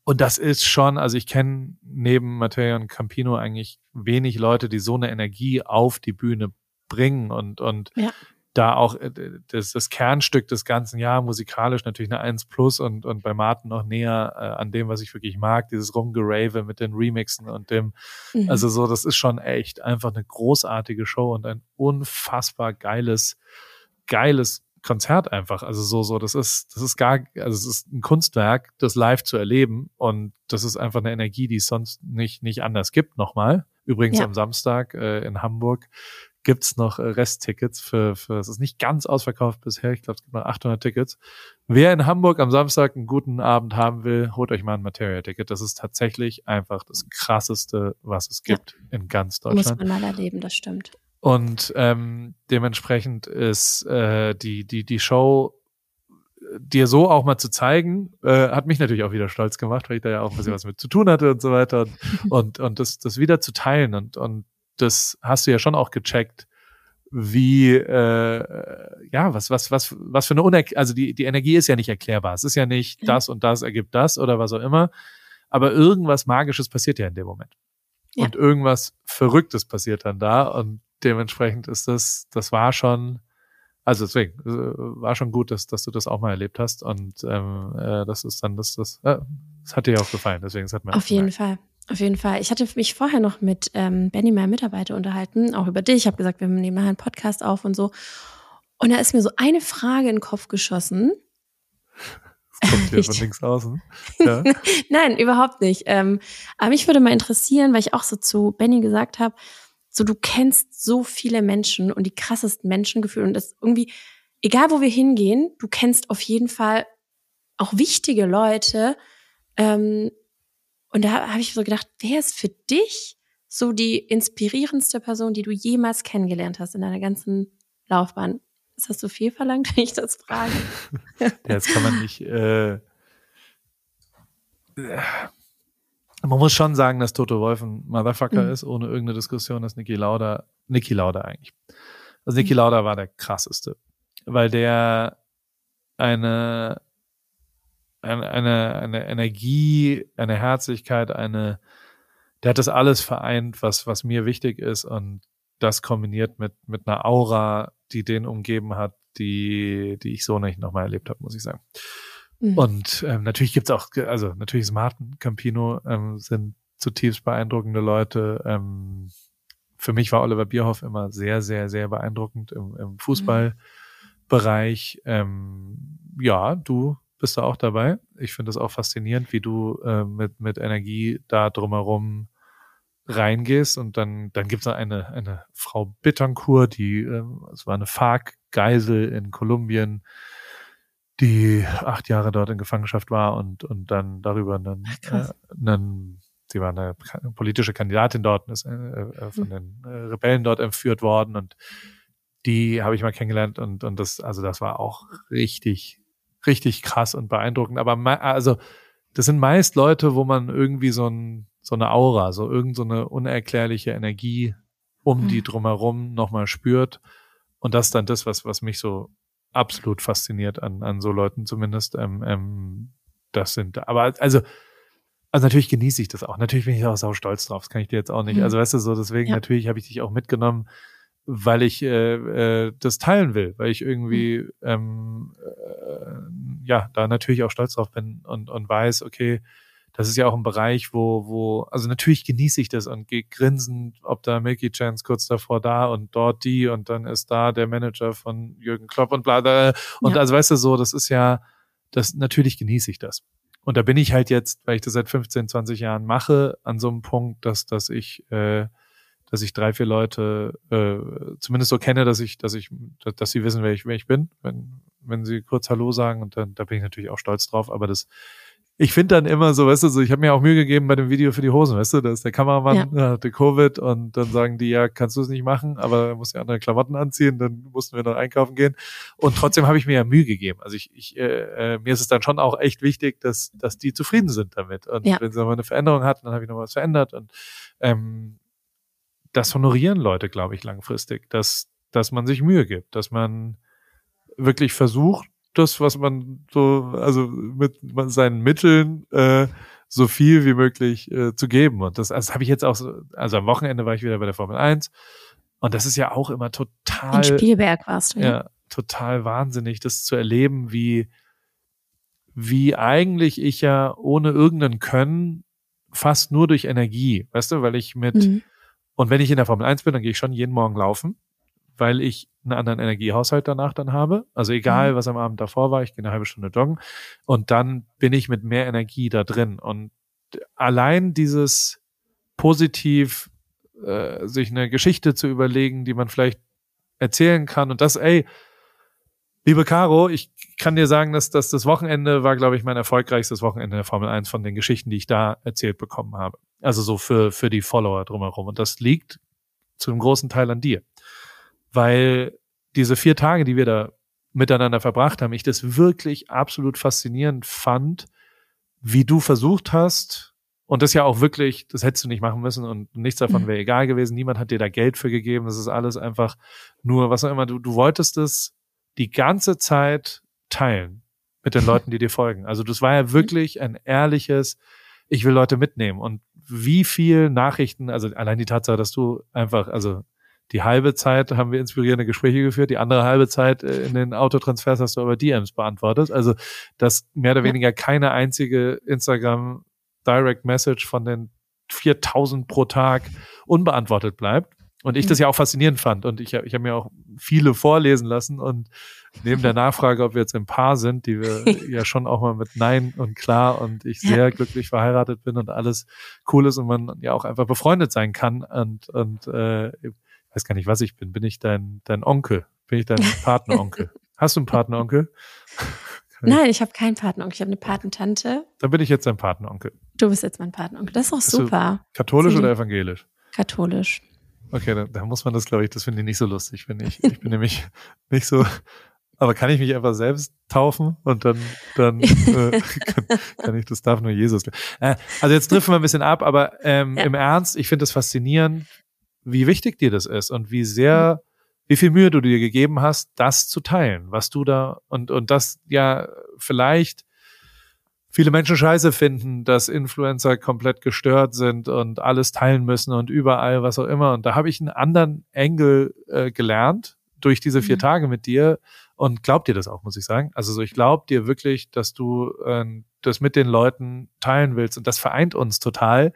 A: und das ist schon, also ich kenne neben Matteo und Campino eigentlich wenig Leute, die so eine Energie auf die Bühne bringen und, und
B: Ja.
A: da auch äh, das, das Kernstück des ganzen Jahr musikalisch natürlich eine 1 plus und, und bei Martin noch näher äh, an dem, was ich wirklich mag, dieses Rumgerave mit den Remixen und dem,
B: Mhm.
A: also so, das ist schon echt einfach eine großartige Show und ein unfassbar geiles, geiles Konzert einfach. Also so, so, das ist, das ist gar, also es ist ein Kunstwerk, das live zu erleben und das ist einfach eine Energie, die es sonst nicht, nicht anders gibt nochmal. Übrigens
B: Ja.
A: am Samstag äh, in Hamburg gibt's noch äh, Resttickets für, für, es ist nicht ganz ausverkauft bisher. Ich glaube, es gibt noch 800 Tickets. Wer in Hamburg am Samstag einen guten Abend haben will, holt euch mal ein Materia-Ticket. Das ist tatsächlich einfach das krasseste, was es gibt ja. in ganz Deutschland.
B: Muss man mal erleben, das stimmt.
A: Und ähm, dementsprechend ist äh, die, die, die Show dir so auch mal zu zeigen, äh, hat mich natürlich auch wieder stolz gemacht, weil ich da ja auch ein bisschen (laughs) was mit zu tun hatte und so weiter. Und, und, und das, das wieder zu teilen und, und das hast du ja schon auch gecheckt, wie äh, ja was was was was für eine Uner also die die Energie ist ja nicht erklärbar. Es ist ja nicht das und das ergibt das oder was auch immer. Aber irgendwas magisches passiert ja in dem Moment. Ja. und irgendwas Verrücktes passiert dann da und dementsprechend ist das das war schon also deswegen äh, war schon gut, dass, dass du das auch mal erlebt hast und ähm, äh, das ist dann das das äh, das hat dir ja auch gefallen, deswegen es hat mir
B: auf jeden Fall. Auf jeden Fall. Ich hatte mich vorher noch mit ähm, Benny, meinem Mitarbeiter, unterhalten, auch über dich. Ich habe gesagt, wir nehmen nachher einen Podcast auf und so. Und da ist mir so eine Frage in den Kopf geschossen.
A: Das kommt (laughs) hier von links außen. (laughs) Ja.
B: Nein, überhaupt nicht. Ähm, aber mich würde mal interessieren, weil ich auch so zu Benny gesagt habe, so du kennst so viele Menschen und die krassesten Menschengefühle und das irgendwie, egal wo wir hingehen, du kennst auf jeden Fall auch wichtige Leute. Ähm, und da habe ich so gedacht, wer ist für dich so die inspirierendste Person, die du jemals kennengelernt hast in deiner ganzen Laufbahn? Ist das so viel verlangt, (laughs) wenn ich das frage? (laughs)
A: ja, jetzt kann man nicht. Äh, man muss schon sagen, dass Toto Wolf ein Motherfucker mhm. ist, ohne irgendeine Diskussion, dass Niki Lauda, Niki Lauda eigentlich. Also Niki mhm. Lauda war der krasseste, weil der eine eine, eine, Energie, eine Herzlichkeit, eine, der hat das alles vereint, was, was mir wichtig ist und das kombiniert mit, mit einer Aura, die den umgeben hat, die, die ich so nicht nochmal erlebt habe, muss ich sagen. Mhm. Und ähm, natürlich gibt's auch, also natürlich ist Martin Campino ähm, sind zutiefst beeindruckende Leute. Ähm, für mich war Oliver Bierhoff immer sehr, sehr, sehr beeindruckend im, im Fußballbereich. Ähm, ja, du bist du auch dabei. Ich finde es auch faszinierend, wie du äh, mit, mit Energie da drumherum reingehst und dann, dann gibt es eine, eine Frau Bittancourt, die, äh, es war eine FARC-Geisel in Kolumbien, die acht Jahre dort in Gefangenschaft war und, und dann darüber einen, äh, einen sie war eine politische Kandidatin dort und ist äh, äh von hm. den äh, Rebellen dort entführt worden und die habe ich mal kennengelernt und, und das, also das war auch richtig, richtig krass und beeindruckend. Aber also das sind meist Leute, wo man irgendwie so, ein, so eine Aura, so irgend so eine unerklärliche Energie um mhm. die drumherum nochmal spürt. Und das ist dann das, was, was mich so absolut fasziniert an, an so Leuten zumindest. Ähm, ähm, das sind, aber also, also natürlich genieße ich das auch. Natürlich bin ich auch sau stolz drauf. Das kann ich dir jetzt auch nicht. Mhm. Also weißt du so, deswegen ja. natürlich habe ich dich auch mitgenommen weil ich äh, äh, das teilen will, weil ich irgendwie mhm. ähm, äh, ja da natürlich auch stolz drauf bin und, und weiß, okay, das ist ja auch ein Bereich, wo, wo, also natürlich genieße ich das und gehe grinsend, ob da Milky Chance kurz davor da und dort die und dann ist da der Manager von Jürgen Klopp und bla bla. Und ja. also weißt du so, das ist ja, das natürlich genieße ich das. Und da bin ich halt jetzt, weil ich das seit 15, 20 Jahren mache, an so einem Punkt, dass, dass ich äh, dass ich drei, vier Leute äh, zumindest so kenne, dass ich, dass ich, dass sie wissen, wer ich, wer ich bin, wenn, wenn sie kurz Hallo sagen und dann, da bin ich natürlich auch stolz drauf, aber das, ich finde dann immer so, weißt du, so, ich habe mir auch Mühe gegeben bei dem Video für die Hosen, weißt du, da ist der Kameramann, ja. hatte Covid und dann sagen die, ja, kannst du es nicht machen, aber er muss ja andere Klamotten anziehen, dann mussten wir noch einkaufen gehen und trotzdem habe ich mir ja Mühe gegeben. Also ich, ich äh, äh, mir ist es dann schon auch echt wichtig, dass, dass die zufrieden sind damit und ja. wenn sie mal eine Veränderung hatten, dann habe ich noch was verändert und ähm, das honorieren Leute, glaube ich, langfristig, dass, dass man sich Mühe gibt, dass man wirklich versucht, das, was man so, also mit seinen Mitteln äh, so viel wie möglich äh, zu geben. Und das, das habe ich jetzt auch so, also am Wochenende war ich wieder bei der Formel 1 und das ist ja auch immer total. In
B: Spielberg warst du,
A: ja. ja. Total wahnsinnig, das zu erleben, wie, wie eigentlich ich ja ohne irgendein Können fast nur durch Energie, weißt du, weil ich mit, mhm und wenn ich in der Formel 1 bin, dann gehe ich schon jeden Morgen laufen, weil ich einen anderen Energiehaushalt danach dann habe. Also egal, mhm. was am Abend davor war, ich gehe eine halbe Stunde joggen und dann bin ich mit mehr Energie da drin. Und allein dieses positiv äh, sich eine Geschichte zu überlegen, die man vielleicht erzählen kann. Und das, ey, liebe Caro, ich kann dir sagen, dass, dass das Wochenende war, glaube ich, mein erfolgreichstes Wochenende der Formel 1 von den Geschichten, die ich da erzählt bekommen habe. Also so für, für die Follower drumherum. Und das liegt zu einem großen Teil an dir. Weil diese vier Tage, die wir da miteinander verbracht haben, ich das wirklich absolut faszinierend fand, wie du versucht hast, und das ja auch wirklich, das hättest du nicht machen müssen und nichts davon mhm. wäre egal gewesen. Niemand hat dir da Geld für gegeben. Das ist alles einfach nur, was auch immer. Du, du wolltest es die ganze Zeit teilen mit den (laughs) Leuten, die dir folgen. Also das war ja mhm. wirklich ein ehrliches, ich will Leute mitnehmen. Und wie viel Nachrichten, also allein die Tatsache, dass du einfach, also die halbe Zeit haben wir inspirierende Gespräche geführt, die andere halbe Zeit äh, in den Autotransfers hast du aber DMs beantwortet. Also, dass mehr oder weniger keine einzige Instagram Direct Message von den 4000 pro Tag unbeantwortet bleibt. Und ich das ja auch faszinierend fand. Und ich, ich habe mir auch viele vorlesen lassen. Und neben der Nachfrage, ob wir jetzt ein Paar sind, die wir (laughs) ja schon auch mal mit Nein und klar und ich sehr ja. glücklich verheiratet bin und alles cool ist und man ja auch einfach befreundet sein kann. Und, und äh, ich weiß gar nicht, was ich bin. Bin ich dein, dein Onkel? Bin ich dein (laughs) Partneronkel? Hast du einen Partneronkel? (laughs)
B: Nein, ich habe keinen Patenonkel, ich habe eine Patentante.
A: Dann bin ich jetzt dein Patenonkel.
B: Du bist jetzt mein Patenonkel. Das ist doch super.
A: Katholisch Sie oder evangelisch?
B: Katholisch.
A: Okay, da, da muss man das, glaube ich, das finde ich nicht so lustig, finde ich. Ich bin (laughs) nämlich nicht so. Aber kann ich mich einfach selbst taufen und dann, dann (laughs) äh, kann, kann ich, das darf nur Jesus. Äh, also jetzt driften wir ein bisschen ab, aber ähm, ja. im Ernst, ich finde es faszinierend, wie wichtig dir das ist und wie sehr wie viel Mühe du dir gegeben hast, das zu teilen, was du da und und das ja vielleicht viele Menschen scheiße finden, dass Influencer komplett gestört sind und alles teilen müssen und überall was auch immer. Und da habe ich einen anderen Engel äh, gelernt durch diese vier mhm. Tage mit dir und glaub dir das auch, muss ich sagen. Also so, ich glaub dir wirklich, dass du äh, das mit den Leuten teilen willst und das vereint uns total,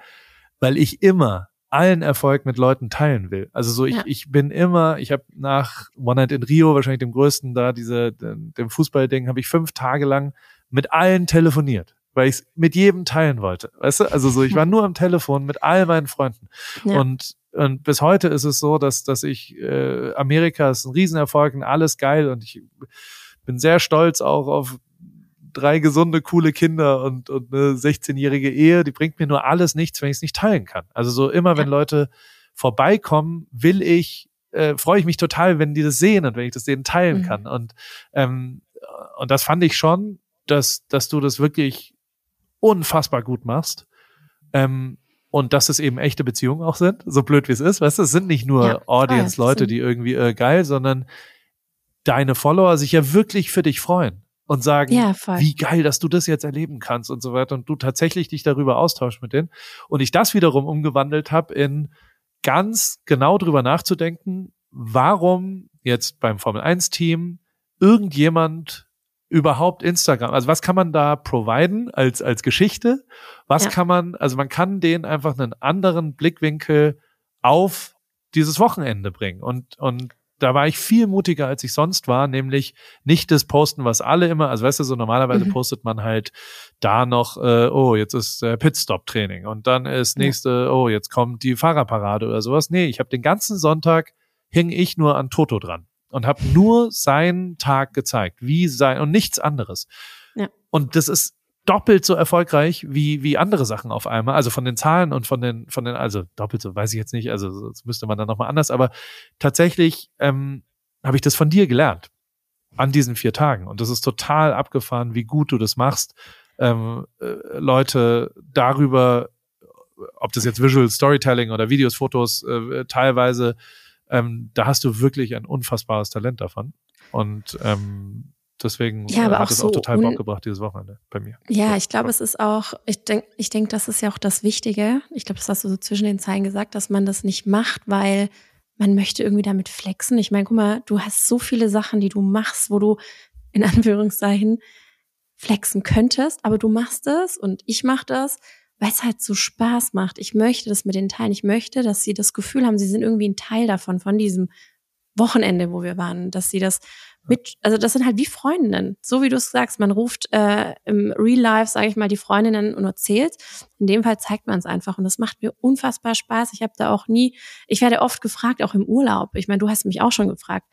A: weil ich immer allen Erfolg mit Leuten teilen will. Also so ich, ja. ich bin immer, ich habe nach One Night in Rio, wahrscheinlich dem größten da, diese, dem Fußballding, habe ich fünf Tage lang mit allen telefoniert, weil ich es mit jedem teilen wollte. Weißt du? Also so, ich war (laughs) nur am Telefon mit all meinen Freunden. Ja. Und und bis heute ist es so, dass, dass ich, äh, Amerika ist ein Riesenerfolg und alles geil und ich bin sehr stolz auch auf drei gesunde, coole Kinder und, und eine 16-jährige Ehe, die bringt mir nur alles nichts, wenn ich es nicht teilen kann. Also so immer, wenn Leute vorbeikommen, will ich, äh, freue ich mich total, wenn die das sehen und wenn ich das denen teilen mhm. kann. Und, ähm, und das fand ich schon, dass, dass du das wirklich unfassbar gut machst. Ähm, und dass es eben echte Beziehungen auch sind, so blöd wie es ist, weißt du, es sind nicht nur ja, Audience-Leute, die irgendwie äh, geil, sondern deine Follower sich ja wirklich für dich freuen und sagen, ja, wie geil, dass du das jetzt erleben kannst und so weiter und du tatsächlich dich darüber austauschst mit denen. Und ich das wiederum umgewandelt habe in ganz genau drüber nachzudenken, warum jetzt beim Formel 1 Team irgendjemand überhaupt Instagram, also was kann man da providen als als Geschichte? Was ja. kann man, also man kann denen einfach einen anderen Blickwinkel auf dieses Wochenende bringen und und da war ich viel mutiger, als ich sonst war, nämlich nicht das Posten, was alle immer, also weißt du, so normalerweise mhm. postet man halt da noch, äh, oh, jetzt ist äh, Pitstop-Training und dann ist nächste, oh, jetzt kommt die Fahrerparade oder sowas. Nee, ich habe den ganzen Sonntag hing ich nur an Toto dran und habe nur seinen Tag gezeigt, wie sein und nichts anderes. Ja. Und das ist doppelt so erfolgreich wie wie andere Sachen auf einmal, also von den Zahlen und von den von den also doppelt so weiß ich jetzt nicht, also das müsste man dann noch mal anders, aber tatsächlich ähm, habe ich das von dir gelernt an diesen vier Tagen und das ist total abgefahren, wie gut du das machst, ähm, äh, Leute darüber, ob das jetzt Visual Storytelling oder Videos, Fotos äh, teilweise, ähm, da hast du wirklich ein unfassbares Talent davon und ähm, Deswegen
B: ja, aber
A: hat
B: es so
A: auch total Bock gebracht dieses Wochenende bei mir.
B: Ja, ich glaube, es ist auch, ich denke, ich denke, das ist ja auch das Wichtige. Ich glaube, das hast du so zwischen den Zeilen gesagt, dass man das nicht macht, weil man möchte irgendwie damit flexen. Ich meine, guck mal, du hast so viele Sachen, die du machst, wo du in (laughs) Anführungszeichen flexen könntest, aber du machst es und ich mache das, weil es halt so Spaß macht. Ich möchte das mit den Teilen. Ich möchte, dass sie das Gefühl haben, sie sind irgendwie ein Teil davon, von diesem Wochenende, wo wir waren, dass sie das mit, also das sind halt wie Freundinnen. So wie du es sagst, man ruft äh, im Real Life, sage ich mal, die Freundinnen und erzählt. In dem Fall zeigt man es einfach und das macht mir unfassbar Spaß. Ich habe da auch nie, ich werde oft gefragt, auch im Urlaub. Ich meine, du hast mich auch schon gefragt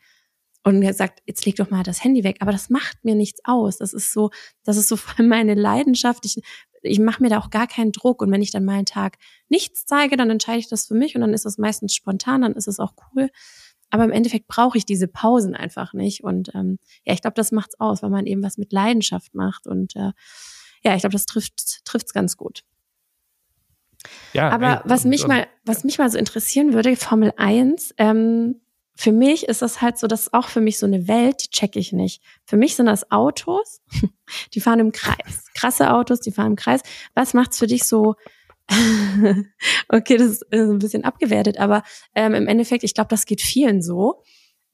B: und mir sagt, jetzt leg doch mal das Handy weg. Aber das macht mir nichts aus. Das ist so, das ist so (laughs) voll meine Leidenschaft. Ich, ich mache mir da auch gar keinen Druck. Und wenn ich dann mal einen Tag nichts zeige, dann entscheide ich das für mich und dann ist es meistens spontan, dann ist es auch cool. Aber im Endeffekt brauche ich diese Pausen einfach nicht. Und ähm, ja, ich glaube, das macht's aus, weil man eben was mit Leidenschaft macht. Und äh, ja, ich glaube, das trifft trifft's ganz gut. Ja, aber ey, was mich und, mal, was mich mal so interessieren würde, Formel 1, ähm, für mich ist das halt so, das ist auch für mich so eine Welt, die checke ich nicht. Für mich sind das Autos, (laughs) die fahren im Kreis. Krasse Autos, die fahren im Kreis. Was macht's für dich so (laughs) okay, das ist ein bisschen abgewertet, aber ähm, im Endeffekt, ich glaube, das geht vielen so.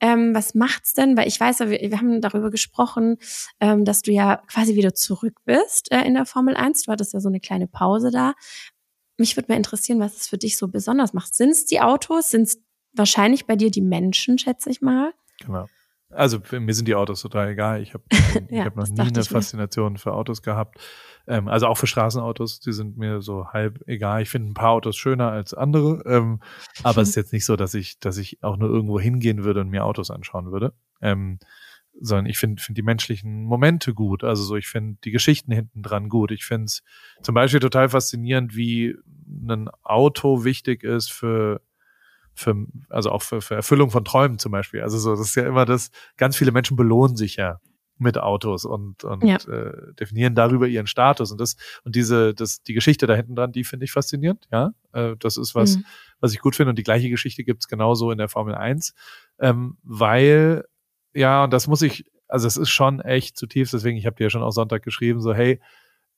B: Ähm, was macht's denn? Weil ich weiß, wir, wir haben darüber gesprochen, ähm, dass du ja quasi wieder zurück bist äh, in der Formel 1. Du hattest ja so eine kleine Pause da. Mich würde mal interessieren, was es für dich so besonders macht. Sind es die Autos? Sind es wahrscheinlich bei dir die Menschen, schätze ich mal?
A: Genau. Also mir sind die Autos total egal. Ich habe (laughs) ja, hab noch nie eine Faszination mir. für Autos gehabt. Ähm, also auch für Straßenautos, die sind mir so halb egal. Ich finde ein paar Autos schöner als andere. Ähm, aber es ist jetzt nicht so, dass ich, dass ich auch nur irgendwo hingehen würde und mir Autos anschauen würde. Ähm, sondern ich finde find die menschlichen Momente gut. Also so, ich finde die Geschichten hinten dran gut. Ich finde es zum Beispiel total faszinierend, wie ein Auto wichtig ist für für, also auch für, für Erfüllung von Träumen zum Beispiel. Also so, das ist ja immer das, ganz viele Menschen belohnen sich ja mit Autos und, und ja. äh, definieren darüber ihren Status und das und diese das die Geschichte da hinten dran die finde ich faszinierend ja äh, das ist was mhm. was ich gut finde und die gleiche Geschichte gibt's genauso in der Formel 1 ähm, weil ja und das muss ich also es ist schon echt zutiefst deswegen ich habe dir ja schon auch Sonntag geschrieben so hey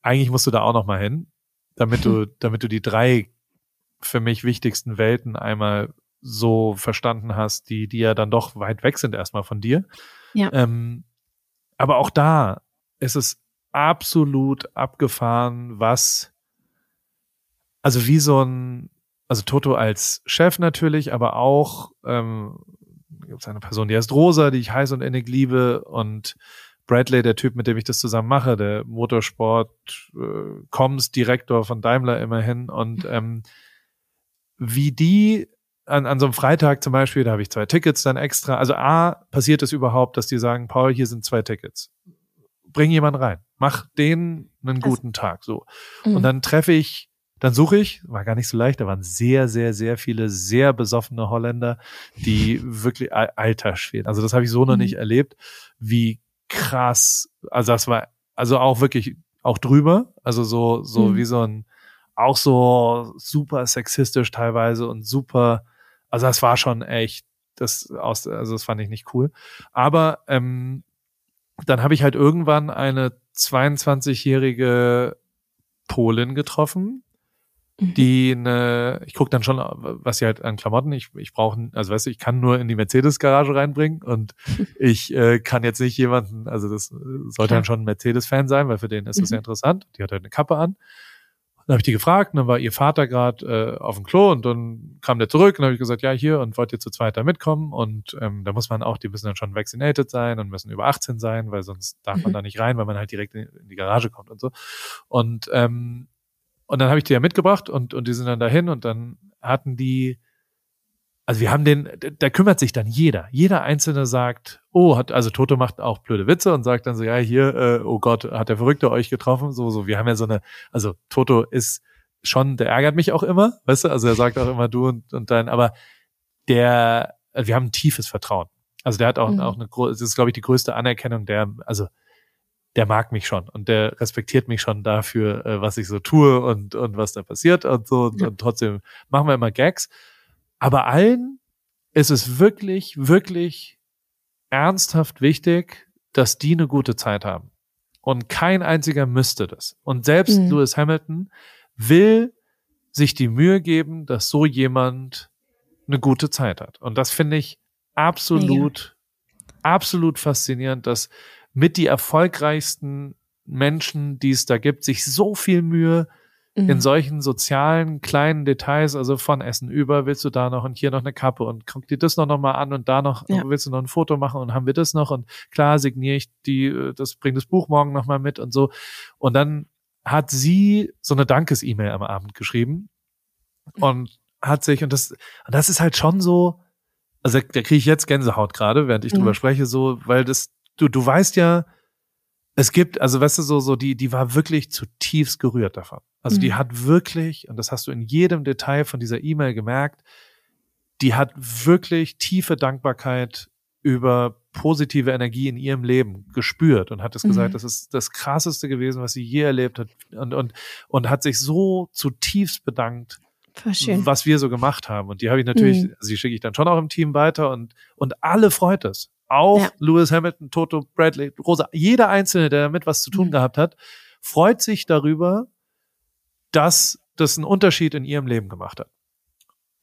A: eigentlich musst du da auch noch mal hin damit du (laughs) damit du die drei für mich wichtigsten Welten einmal so verstanden hast, die, die ja dann doch weit weg sind erstmal von dir. Ja. Ähm, aber auch da ist es absolut abgefahren, was, also wie so ein, also Toto als Chef natürlich, aber auch ähm, gibt es eine Person, die heißt Rosa, die ich heiß und innig liebe und Bradley, der Typ, mit dem ich das zusammen mache, der Motorsport äh, Comms Direktor von Daimler immerhin und ähm, wie die an, an so einem Freitag zum Beispiel, da habe ich zwei Tickets dann extra. Also A, passiert es überhaupt, dass die sagen, Paul, hier sind zwei Tickets. Bring jemanden rein. Mach denen einen guten also, Tag. So. Mhm. Und dann treffe ich, dann suche ich, war gar nicht so leicht, da waren sehr, sehr, sehr viele sehr besoffene Holländer, die (laughs) wirklich alter Schweden. Also das habe ich so noch mhm. nicht erlebt, wie krass. Also das war also auch wirklich auch drüber, also so so mhm. wie so ein auch so super sexistisch teilweise und super also das war schon echt, das aus, also das fand ich nicht cool. Aber ähm, dann habe ich halt irgendwann eine 22-jährige Polin getroffen, mhm. die eine, ich gucke dann schon, was sie halt an Klamotten, ich, ich brauche, also weißt du, ich kann nur in die Mercedes-Garage reinbringen und (laughs) ich äh, kann jetzt nicht jemanden, also das sollte Klar. dann schon ein Mercedes-Fan sein, weil für den ist das mhm. ja interessant. Die hat halt eine Kappe an. Dann habe ich die gefragt und dann war ihr Vater gerade äh, auf dem Klo und dann kam der zurück und habe ich gesagt, ja, hier und wollt ihr zu zweit da mitkommen und ähm, da muss man auch, die müssen dann schon vaccinated sein und müssen über 18 sein, weil sonst darf man mhm. da nicht rein, weil man halt direkt in, in die Garage kommt und so. Und ähm, und dann habe ich die ja mitgebracht und und die sind dann dahin und dann hatten die also wir haben den, da kümmert sich dann jeder. Jeder Einzelne sagt, oh, hat, also Toto macht auch blöde Witze und sagt dann so, ja, hier, äh, oh Gott, hat der Verrückte euch getroffen? So, so, wir haben ja so eine, also Toto ist schon, der ärgert mich auch immer, weißt du, also er sagt auch immer du und, und dein, aber der, wir haben ein tiefes Vertrauen. Also der hat auch, mhm. auch eine, das ist, glaube ich, die größte Anerkennung, der, also der mag mich schon und der respektiert mich schon dafür, äh, was ich so tue und, und was da passiert und so. Und, ja. und trotzdem machen wir immer Gags. Aber allen ist es wirklich, wirklich ernsthaft wichtig, dass die eine gute Zeit haben. Und kein einziger müsste das. Und selbst mhm. Lewis Hamilton will sich die Mühe geben, dass so jemand eine gute Zeit hat. Und das finde ich absolut, Mega. absolut faszinierend, dass mit die erfolgreichsten Menschen, die es da gibt, sich so viel Mühe in mhm. solchen sozialen kleinen Details, also von Essen über, willst du da noch und hier noch eine Kappe und guck dir das noch, noch mal an und da noch, ja. willst du noch ein Foto machen und haben wir das noch und klar signiere ich die, äh, das bringt das Buch morgen noch mal mit und so. Und dann hat sie so eine Dankes-E-Mail am Abend geschrieben und hat sich, und das, das ist halt schon so, also da, da kriege ich jetzt Gänsehaut gerade, während ich mhm. drüber spreche, so, weil das, du, du weißt ja, es gibt, also weißt du, so, so, die, die war wirklich zutiefst gerührt davon. Also mhm. die hat wirklich, und das hast du in jedem Detail von dieser E-Mail gemerkt, die hat wirklich tiefe Dankbarkeit über positive Energie in ihrem Leben gespürt und hat es mhm. gesagt, das ist das krasseste gewesen, was sie je erlebt hat und, und, und hat sich so zutiefst bedankt, was wir so gemacht haben. Und die habe ich natürlich, mhm. also die schicke ich dann schon auch im Team weiter und, und alle freut es. Auch ja. Lewis Hamilton, Toto, Bradley, Rosa, jeder Einzelne, der damit was zu tun mhm. gehabt hat, freut sich darüber, dass das einen Unterschied in ihrem Leben gemacht hat.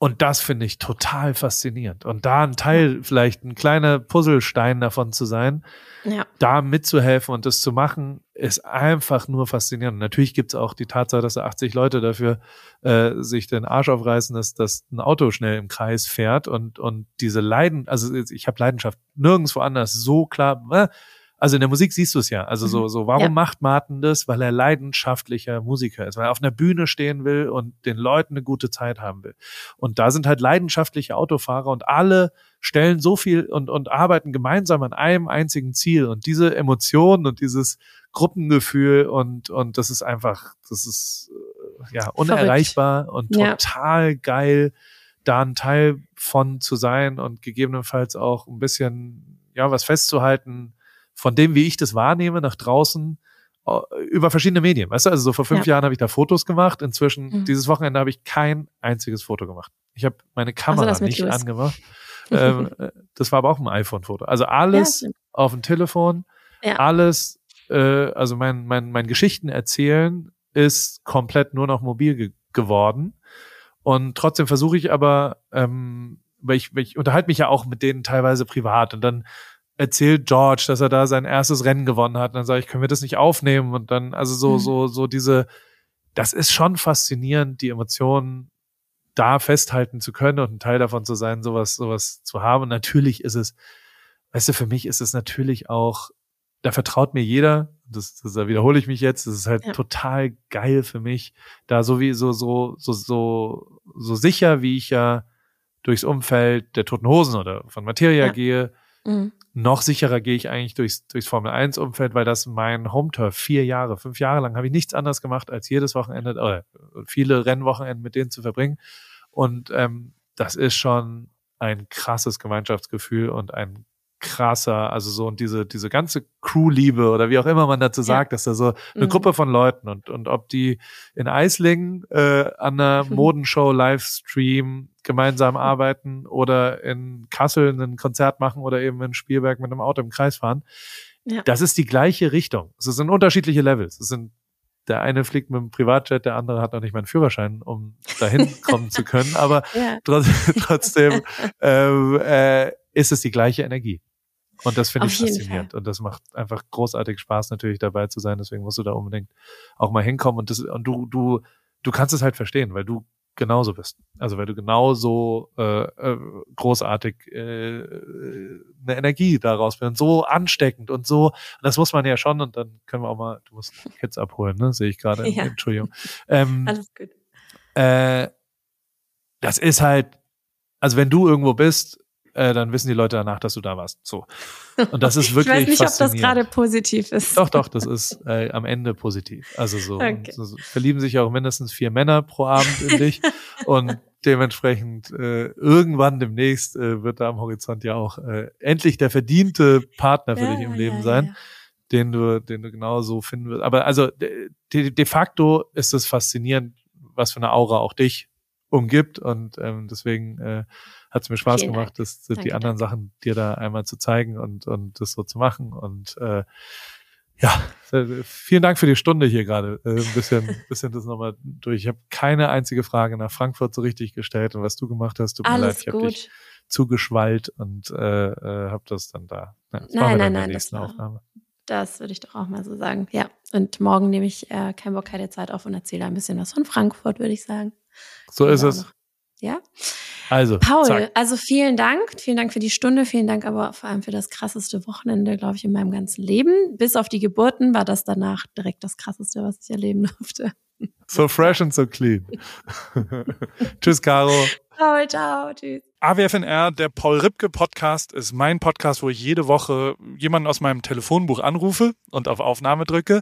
A: Und das finde ich total faszinierend. Und da ein Teil, vielleicht ein kleiner Puzzlestein davon zu sein, ja. da mitzuhelfen und das zu machen, ist einfach nur faszinierend. Und natürlich gibt es auch die Tatsache, dass 80 Leute dafür äh, sich den Arsch aufreißen, dass, dass ein Auto schnell im Kreis fährt und, und diese Leiden, also ich habe Leidenschaft nirgendwo anders so klar, äh, also in der Musik siehst du es ja. Also so, mhm. so, warum ja. macht Martin das? Weil er leidenschaftlicher Musiker ist, weil er auf einer Bühne stehen will und den Leuten eine gute Zeit haben will. Und da sind halt leidenschaftliche Autofahrer und alle stellen so viel und, und arbeiten gemeinsam an einem einzigen Ziel. Und diese Emotionen und dieses Gruppengefühl und, und das ist einfach, das ist, äh, ja, unerreichbar Verrückt. und total ja. geil, da ein Teil von zu sein und gegebenenfalls auch ein bisschen, ja, was festzuhalten, von dem, wie ich das wahrnehme, nach draußen äh, über verschiedene Medien. Weißt du, also so vor fünf ja. Jahren habe ich da Fotos gemacht. Inzwischen, mhm. dieses Wochenende habe ich kein einziges Foto gemacht. Ich habe meine Kamera also nicht angemacht. ähm, (laughs) äh, das war aber auch ein iPhone-Foto. Also alles ja, auf dem Telefon, ja. alles, äh, also mein, mein, mein Geschichten erzählen ist komplett nur noch mobil ge geworden. Und trotzdem versuche ich aber, ähm, weil ich, weil ich unterhalte mich ja auch mit denen teilweise privat und dann erzählt George, dass er da sein erstes Rennen gewonnen hat. Und dann sage ich, können wir das nicht aufnehmen? Und dann, also so, mhm. so, so diese, das ist schon faszinierend, die Emotionen da festhalten zu können und ein Teil davon zu sein, sowas, sowas zu haben. Und natürlich ist es, weißt du, für mich ist es natürlich auch, da vertraut mir jeder, das, das da wiederhole ich mich jetzt, das ist halt ja. total geil für mich, da so wie, so, so, so, so, so sicher, wie ich ja durchs Umfeld der Toten Hosen oder von Materia ja. gehe, mhm. Noch sicherer gehe ich eigentlich durchs, durchs Formel 1 Umfeld, weil das mein Home-Turf vier Jahre, fünf Jahre lang habe ich nichts anderes gemacht, als jedes Wochenende, oder viele Rennwochenenden mit denen zu verbringen. Und ähm, das ist schon ein krasses Gemeinschaftsgefühl und ein krasser, also so und diese diese ganze Crew-Liebe oder wie auch immer man dazu sagt, ja. dass da so eine mhm. Gruppe von Leuten und und ob die in Eislingen äh, an einer (laughs) Modenshow Livestream gemeinsam arbeiten oder in Kassel ein Konzert machen oder eben in Spielberg mit einem Auto im Kreis fahren, ja. das ist die gleiche Richtung. Es sind unterschiedliche Levels. Es sind der eine fliegt mit dem Privatjet, der andere hat noch nicht mal einen Führerschein, um dahin kommen zu können. Aber (laughs) ja. (laughs) trotzdem äh, äh, ist es die gleiche Energie. Und das finde ich faszinierend. Fall. Und das macht einfach großartig Spaß, natürlich dabei zu sein. Deswegen musst du da unbedingt auch mal hinkommen. Und das, und du, du, du kannst es halt verstehen, weil du genauso bist. Also weil du genauso äh, äh, großartig äh, eine Energie daraus bist und so ansteckend und so, und das muss man ja schon und dann können wir auch mal, du musst Kids abholen, ne? Sehe ich gerade. (laughs) Ja. Entschuldigung. Ähm, Alles gut. Äh, das ist halt, also wenn du irgendwo bist, äh, dann wissen die Leute danach, dass du da warst. So. Und das ist wirklich. (laughs) ich weiß nicht, ob das
B: gerade positiv ist.
A: Doch, doch, das ist äh, am Ende positiv. Also so, okay. so, verlieben sich auch mindestens vier Männer pro Abend in dich. (laughs) und dementsprechend äh, irgendwann demnächst äh, wird da am Horizont ja auch äh, endlich der verdiente Partner für ja, dich im Leben ja, sein. Ja. Den du, den du genau so finden wirst. Aber also de, de facto ist es faszinierend, was für eine Aura auch dich umgibt und ähm, deswegen äh, hat es mir Spaß Vielen gemacht, das, das die anderen danke. Sachen dir da einmal zu zeigen und, und das so zu machen. Und äh, ja, vielen Dank für die Stunde hier gerade. Äh, ein bisschen, (laughs) bisschen das nochmal durch. Ich habe keine einzige Frage nach Frankfurt so richtig gestellt und was du gemacht hast, tut mir leid, ich habe dich zugeschwallt und äh, äh, habe das dann da. Ja,
B: das nein, nein, nein, das war, Aufnahme. Das würde ich doch auch mal so sagen. Ja. Und morgen nehme ich äh, kein Bock, keine Zeit auf und erzähle ein bisschen was von Frankfurt, würde ich sagen.
A: So ist es.
B: Noch. Ja.
A: Also,
B: Paul,
A: zack.
B: also vielen Dank. Vielen Dank für die Stunde. Vielen Dank aber vor allem für das krasseste Wochenende, glaube ich, in meinem ganzen Leben. Bis auf die Geburten war das danach direkt das krasseste, was ich erleben durfte.
A: So fresh and so clean. (laughs) Tschüss, Caro.
B: Paul, ciao. Tschüss.
A: AWFNR, der Paul Ripke Podcast, ist mein Podcast, wo ich jede Woche jemanden aus meinem Telefonbuch anrufe und auf Aufnahme drücke.